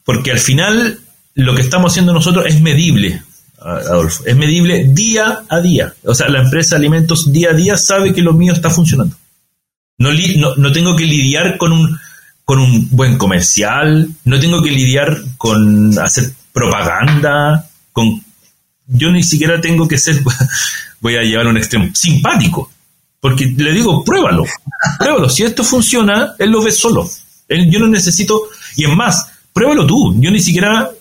D: porque al final lo que estamos haciendo nosotros es medible, Adolfo, es medible día a día. O sea, la empresa de alimentos día a día sabe que lo mío está funcionando. No, no, tengo que lidiar con un, con un buen comercial, no tengo que lidiar con hacer propaganda, con yo ni siquiera tengo que ser, voy a llevar un extremo, simpático. Porque le digo, pruébalo, pruébalo. Si esto funciona, él lo ve solo. yo no necesito, y es más, pruébalo tú. Yo ni siquiera,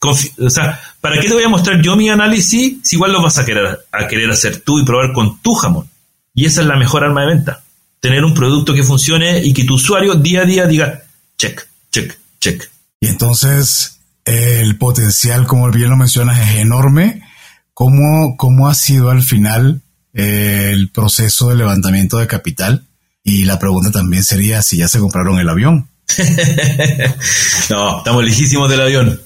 D: o sea, ¿para qué te voy a mostrar yo mi análisis si igual lo vas a querer, a querer hacer tú y probar con tu jamón? Y esa es la mejor arma de venta. Tener un producto que funcione y que tu usuario día a día diga, check, check, check.
B: Y entonces, el potencial, como bien lo mencionas, es enorme. ¿Cómo, cómo ha sido al final eh, el proceso de levantamiento de capital? Y la pregunta también sería si ya se compraron el avión.
D: no, estamos lejísimos del avión.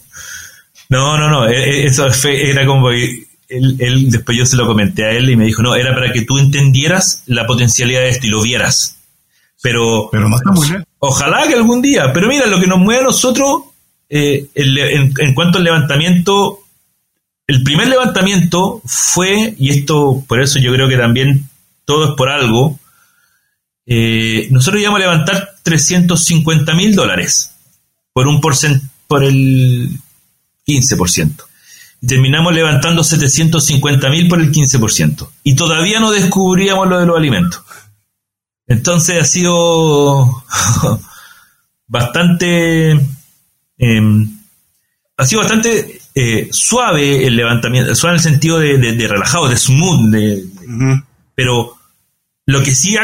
D: No, no, no, e, e, eso era como él, él, después yo se lo comenté a él y me dijo, no, era para que tú entendieras la potencialidad de esto y lo vieras. Pero,
B: pero no está muy bien.
D: Ojalá que algún día, pero mira, lo que nos mueve a nosotros eh, en, cuanto al levantamiento, el primer levantamiento fue, y esto por eso yo creo que también todo es por algo, eh, nosotros íbamos a levantar 350 mil dólares por un porcent por el 15%. Y terminamos levantando 750 mil por el 15%. Y todavía no descubríamos lo de los alimentos. Entonces ha sido bastante Em, ha sido bastante eh, suave el levantamiento, suave en el sentido de, relajado, de smooth, de, pero lo que sí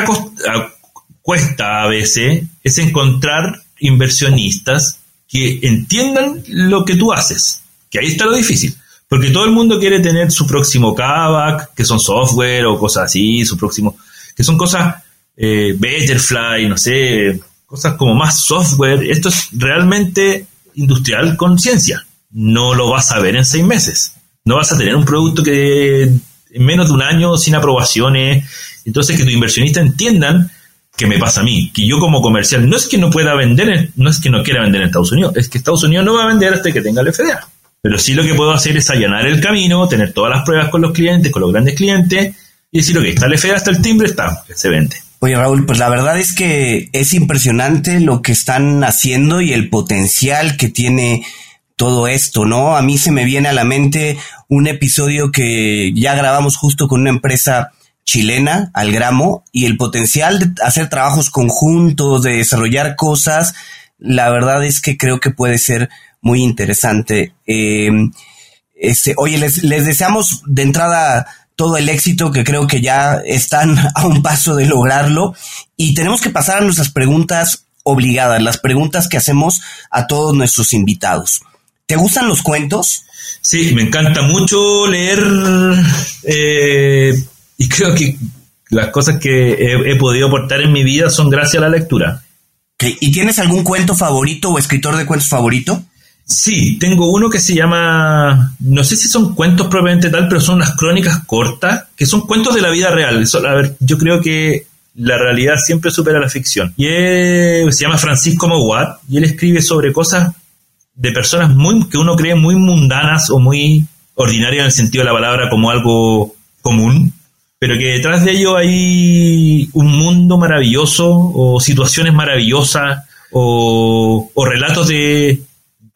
D: cuesta a veces es encontrar inversionistas que entiendan lo que tú haces, que ahí está lo difícil, porque todo el mundo quiere tener su próximo Kavak, que son software o cosas así, su próximo, que son cosas eh, Betterfly, no sé, cosas como más software. Esto es realmente industrial con ciencia. No lo vas a ver en seis meses. No vas a tener un producto que en menos de un año sin aprobaciones. Entonces, que tu inversionista entiendan que me pasa a mí, que yo como comercial no es que no pueda vender, no es que no quiera vender en Estados Unidos, es que Estados Unidos no va a vender hasta que tenga el FDA. Pero sí lo que puedo hacer es allanar el camino, tener todas las pruebas con los clientes, con los grandes clientes, y decir, ok, está el FDA, hasta el timbre, está, se vende.
A: Oye, Raúl, pues la verdad es que es impresionante lo que están haciendo y el potencial que tiene todo esto, ¿no? A mí se me viene a la mente un episodio que ya grabamos justo con una empresa chilena, al gramo, y el potencial de hacer trabajos conjuntos, de desarrollar cosas, la verdad es que creo que puede ser muy interesante. Eh, este, oye, les, les deseamos de entrada todo el éxito que creo que ya están a un paso de lograrlo. Y tenemos que pasar a nuestras preguntas obligadas, las preguntas que hacemos a todos nuestros invitados. ¿Te gustan los cuentos?
D: Sí, me encanta mucho leer eh, y creo que las cosas que he, podido aportar en mi vida son gracias a la lectura.
A: ¿Y tienes algún cuento favorito o escritor de cuentos favorito?
D: Sí, tengo uno que se llama, no sé si son cuentos propiamente tal, pero son unas crónicas cortas, que son cuentos de la vida real. a ver, yo creo que la realidad siempre supera la ficción. Y se llama Francisco Moguat, y él escribe sobre cosas de personas muy que uno cree muy mundanas o muy ordinarias en el sentido de la palabra como algo común, pero que detrás de ello hay un mundo maravilloso o situaciones maravillosas o relatos de,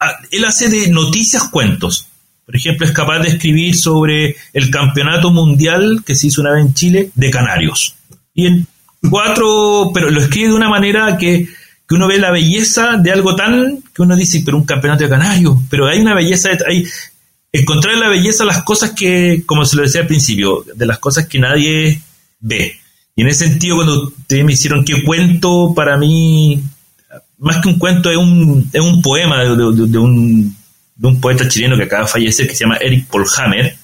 D: Ah, él hace de noticias cuentos. Por ejemplo, es capaz de escribir sobre el campeonato mundial que se hizo una vez en Chile de canarios. Y en cuatro, pero lo escribe de una manera que, uno ve la belleza de algo tan que uno dice, pero un campeonato de canarios, pero hay una belleza, hay encontrar la belleza las cosas que, como se lo decía al principio, de las cosas que nadie ve. Y en ese sentido, cuando ustedes me hicieron qué cuento para mí más que un cuento, es un, es un poema de, un, de, un, poeta chileno que acaba de fallecer, que se llama Eric Polhammer.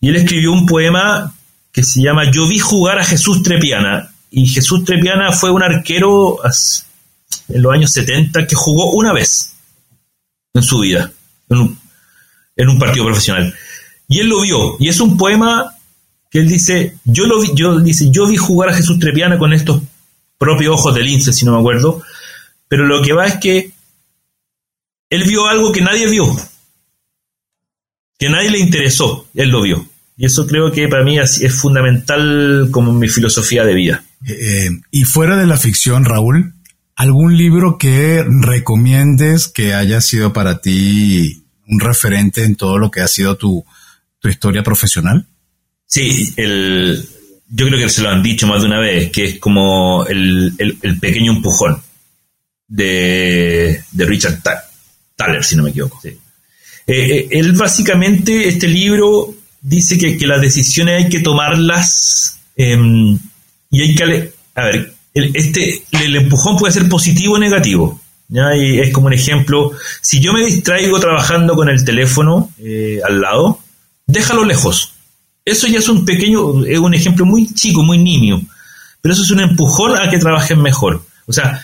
D: Y él escribió un poema que se llama Yo vi jugar a Jesús Trepiana. Y Jesús Trepiana fue un arquero en los años 70 que jugó una vez en su vida, en un partido profesional. Y él lo vio, y es un poema que él dice, yo lo vi, yo dice, yo vi jugar a Jesús Trepiana con estos propios ojos de lince, si no me acuerdo, pero lo que va es que él vio algo que nadie vio, que nadie le interesó, él lo vio. Y eso creo que para mí es, fundamental como mi filosofía de vida.
B: Eh, y fuera de la ficción, Raúl, ¿algún libro que recomiendes que haya sido para ti un referente en todo lo que ha sido tu, tu historia profesional?
D: Sí, el, yo creo que se lo han dicho más de una vez, que es como el, pequeño empujón de, Richard Thaler, si no me equivoco. Eh, eh, él básicamente, este libro dice que, las decisiones hay que tomarlas em, y hay que... A ver, el, este, el empujón puede ser positivo o negativo. Y es como un ejemplo, si yo me distraigo trabajando con el teléfono eh, al lado, déjalo lejos. Eso ya es un pequeño, es un ejemplo muy chico, muy nimio, pero eso es un empujón a que trabajen mejor. O sea,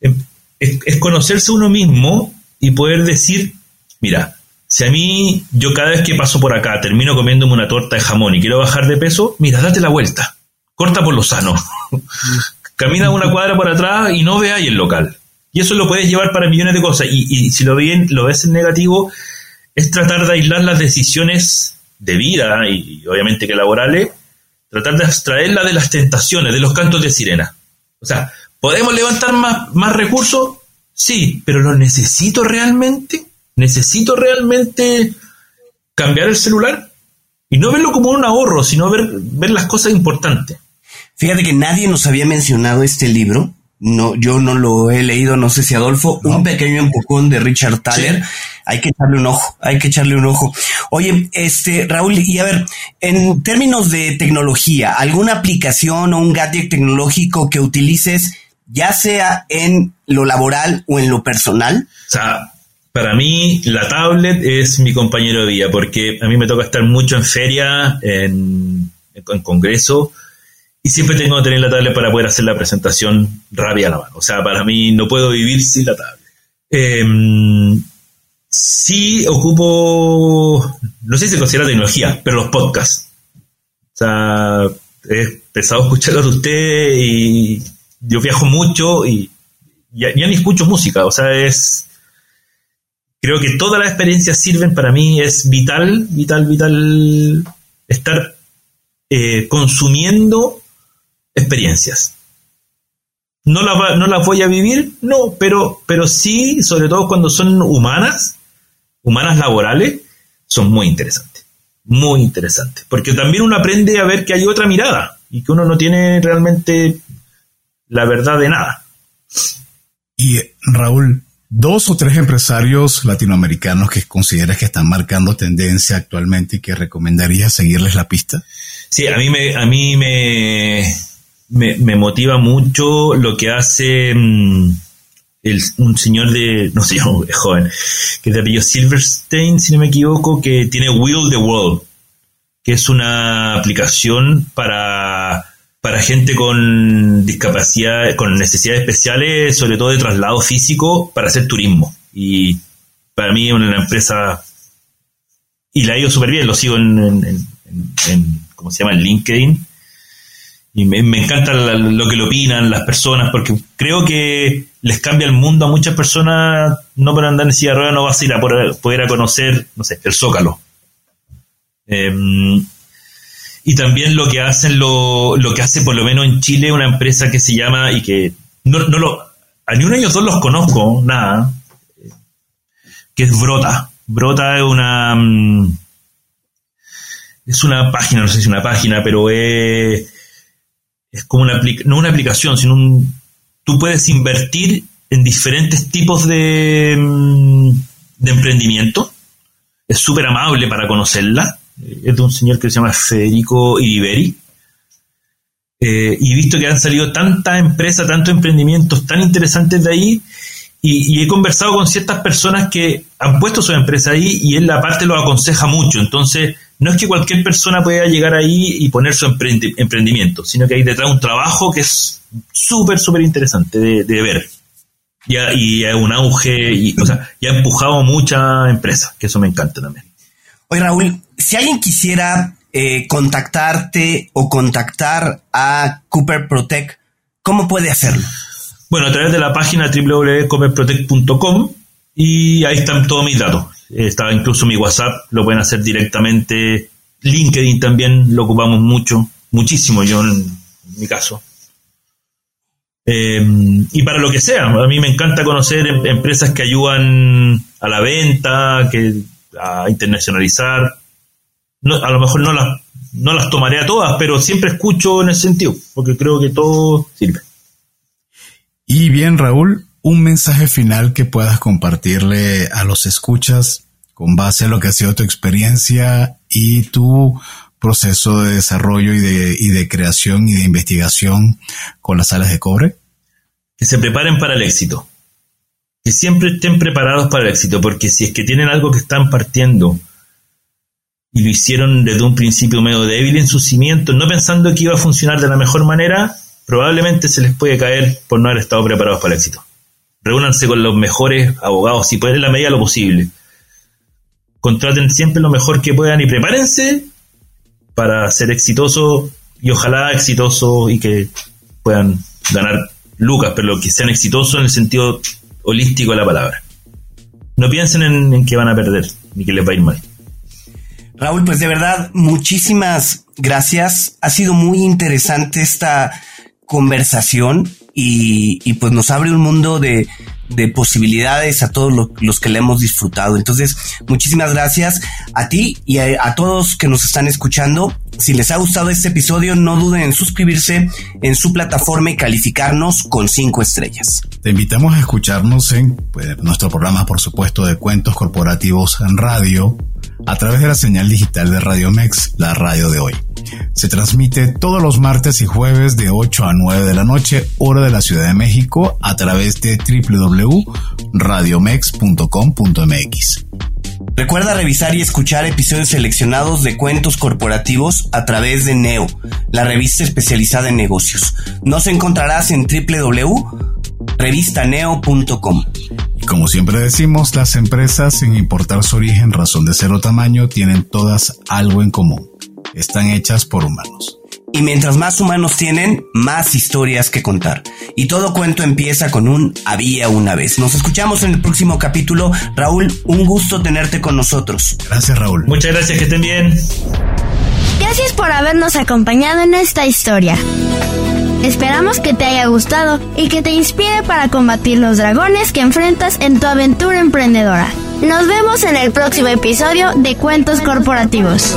D: em, es, conocerse uno mismo y poder decir, mira, si a mí yo cada vez que paso por acá termino comiéndome una torta de jamón y quiero bajar de peso, mira, date la vuelta, corta por lo sano, camina una cuadra por atrás y no veáis el local. Y eso lo puedes llevar para millones de cosas. Y, si lo, bien, lo ves en negativo, es tratar de aislar las decisiones de vida y, obviamente que laborales, tratar de abstraerla de las tentaciones, de los cantos de sirena. O sea, ¿podemos levantar más, más recursos? Sí, pero ¿lo necesito realmente? ¿Necesito realmente cambiar el celular? Y no verlo como un ahorro, sino ver, ver las cosas importantes.
A: Fíjate que nadie nos había mencionado este libro no, yo no lo he leído, no sé si Adolfo, un pequeño empujón de Richard Thaler. Hay que echarle un ojo, hay que echarle un ojo. Oye, este, Raúl, y a ver, en términos de tecnología, ¿alguna aplicación o un gadget tecnológico que utilices, ya sea en lo laboral o en lo personal?
D: O sea, para mí la tablet es mi compañero de vida, porque a mí me toca estar mucho en feria, en, en congreso, y siempre tengo que tener la tablet para poder hacer la presentación rápida a la mano. O sea, para mí no puedo vivir sin la tablet. Eh, sí ocupo, no sé si se considera tecnología, pero los podcasts. O sea, he empezado a escucharlos de usted y yo viajo mucho y ya, ni escucho música. O sea, es... Creo que todas las experiencias sirven para mí, es vital, vital, vital estar eh, consumiendo experiencias. ¿No las, no las voy a vivir? No, pero, pero sí, sobre todo cuando son humanas, humanas laborales, son muy interesantes. Muy interesantes. Porque también uno aprende a ver que hay otra mirada y que uno no tiene realmente la verdad de nada.
B: Y Raúl, dos o tres empresarios latinoamericanos que consideras que están marcando tendencia actualmente y que recomendarías seguirles la pista.
D: Sí, a mí me, a mí me, me, motiva mucho lo que hace mm, un señor de, no sé, es joven, que de apellido Silverstein, si no me equivoco, que tiene Will the World, que es una aplicación para, para gente con discapacidad, con necesidades especiales, sobre todo de traslado físico, para hacer turismo. Y para mí es una empresa, y la ha ido súper bien, lo sigo en, en, en, ¿cómo se llama?, en LinkedIn y me, encanta lo que le opinan las personas, porque creo que les cambia el mundo a muchas personas, no por andar en silla de ruedas no vas a ir a poder, a conocer, no sé, el Zócalo. Em, y también lo que hacen, lo, lo, que hace por lo menos en Chile una empresa que se llama, y que no, no lo, a ni uno de ellos dos los conozco, nada, que es Brota. Brota es una... Mm, es una página, no sé si es una página, pero es es como una, no una aplicación, sino un, tú puedes invertir en diferentes tipos de, mm, de emprendimiento. Es súper amable para conocerla. Es de un señor que se llama Federico Iriberi. Eh, y visto que han salido tantas empresas, tantos emprendimientos tan interesantes de ahí. Y, he conversado con ciertas personas que han puesto su empresa ahí y él aparte lo aconseja mucho. Entonces, no es que cualquier persona pueda llegar ahí y poner su emprendimiento, sino que hay detrás un trabajo que es súper, súper interesante de, ver. y, es un auge, y, o sea, y ha empujado muchas empresas, que eso me encanta también.
A: Oye, Raúl, si alguien quisiera eh, contactarte o contactar a Cooper Protect, ¿cómo puede hacerlo?
D: Bueno, a través de la página www.cooperprotect.com y ahí están todos mis datos. Está incluso mi WhatsApp, lo pueden hacer directamente. LinkedIn también lo ocupamos mucho, muchísimo yo en mi caso. Eh, y para lo que sea, a mí me encanta conocer em, empresas que ayudan a la venta, que a internacionalizar. a lo mejor no las, no las tomaré a todas, pero siempre escucho en ese sentido, porque creo que todo sirve.
B: Y bien, Raúl, un mensaje final que puedas compartirle a los escuchas con base a lo que ha sido tu experiencia y tu proceso de desarrollo y de, creación y de investigación con las salas de cobre?
D: Que se preparen para el éxito. Que siempre estén preparados para el éxito, porque si es que tienen algo que están partiendo y lo hicieron desde un principio medio débil en sus cimientos, no pensando que iba a funcionar de la mejor manera, probablemente se les puede caer por no haber estado preparados para el éxito. Reúnanse con los mejores abogados, si pueden en la medida lo posible. Contraten siempre lo mejor que puedan y prepárense para ser exitoso y ojalá exitoso y que puedan ganar lucas, pero que sean exitosos en el sentido holístico de la palabra. No piensen en, que van a perder ni que les va a ir mal.
A: Raúl, pues de verdad, muchísimas gracias. Ha sido muy interesante esta conversación y, pues nos abre un mundo de, de posibilidades a todos los que le hemos disfrutado. Entonces, muchísimas gracias a ti y a, todos que nos están escuchando. Si les ha gustado este episodio, no duden en suscribirse en su plataforma y calificarnos con cinco estrellas.
B: Te invitamos a escucharnos en pues, nuestro programa, por supuesto, de cuentos corporativos en radio, a través de la señal digital de Radio Mex, la radio de hoy. Se transmite todos los martes y jueves de 8 a 9 de la noche, hora de la Ciudad de México, a través de www.radiomex.com.mx.
A: Recuerda revisar y escuchar episodios seleccionados de cuentos corporativos a través de Neo, la revista especializada en negocios. Nos encontrarás en www.revistaneo.com.
B: Y como siempre decimos, las empresas, sin importar su origen, razón de ser o tamaño, tienen todas algo en común están hechas por humanos.
A: Y mientras más humanos tienen, más historias que contar. Y todo cuento empieza con un había una vez. Nos escuchamos en el próximo capítulo. Raúl, un gusto tenerte con nosotros.
B: Gracias, Raúl.
D: Muchas gracias, que estén bien.
C: Gracias por habernos acompañado en esta historia. Esperamos que te haya gustado y que te inspire para combatir los dragones que enfrentas en tu aventura emprendedora. Nos vemos en el próximo episodio de Cuentos Corporativos.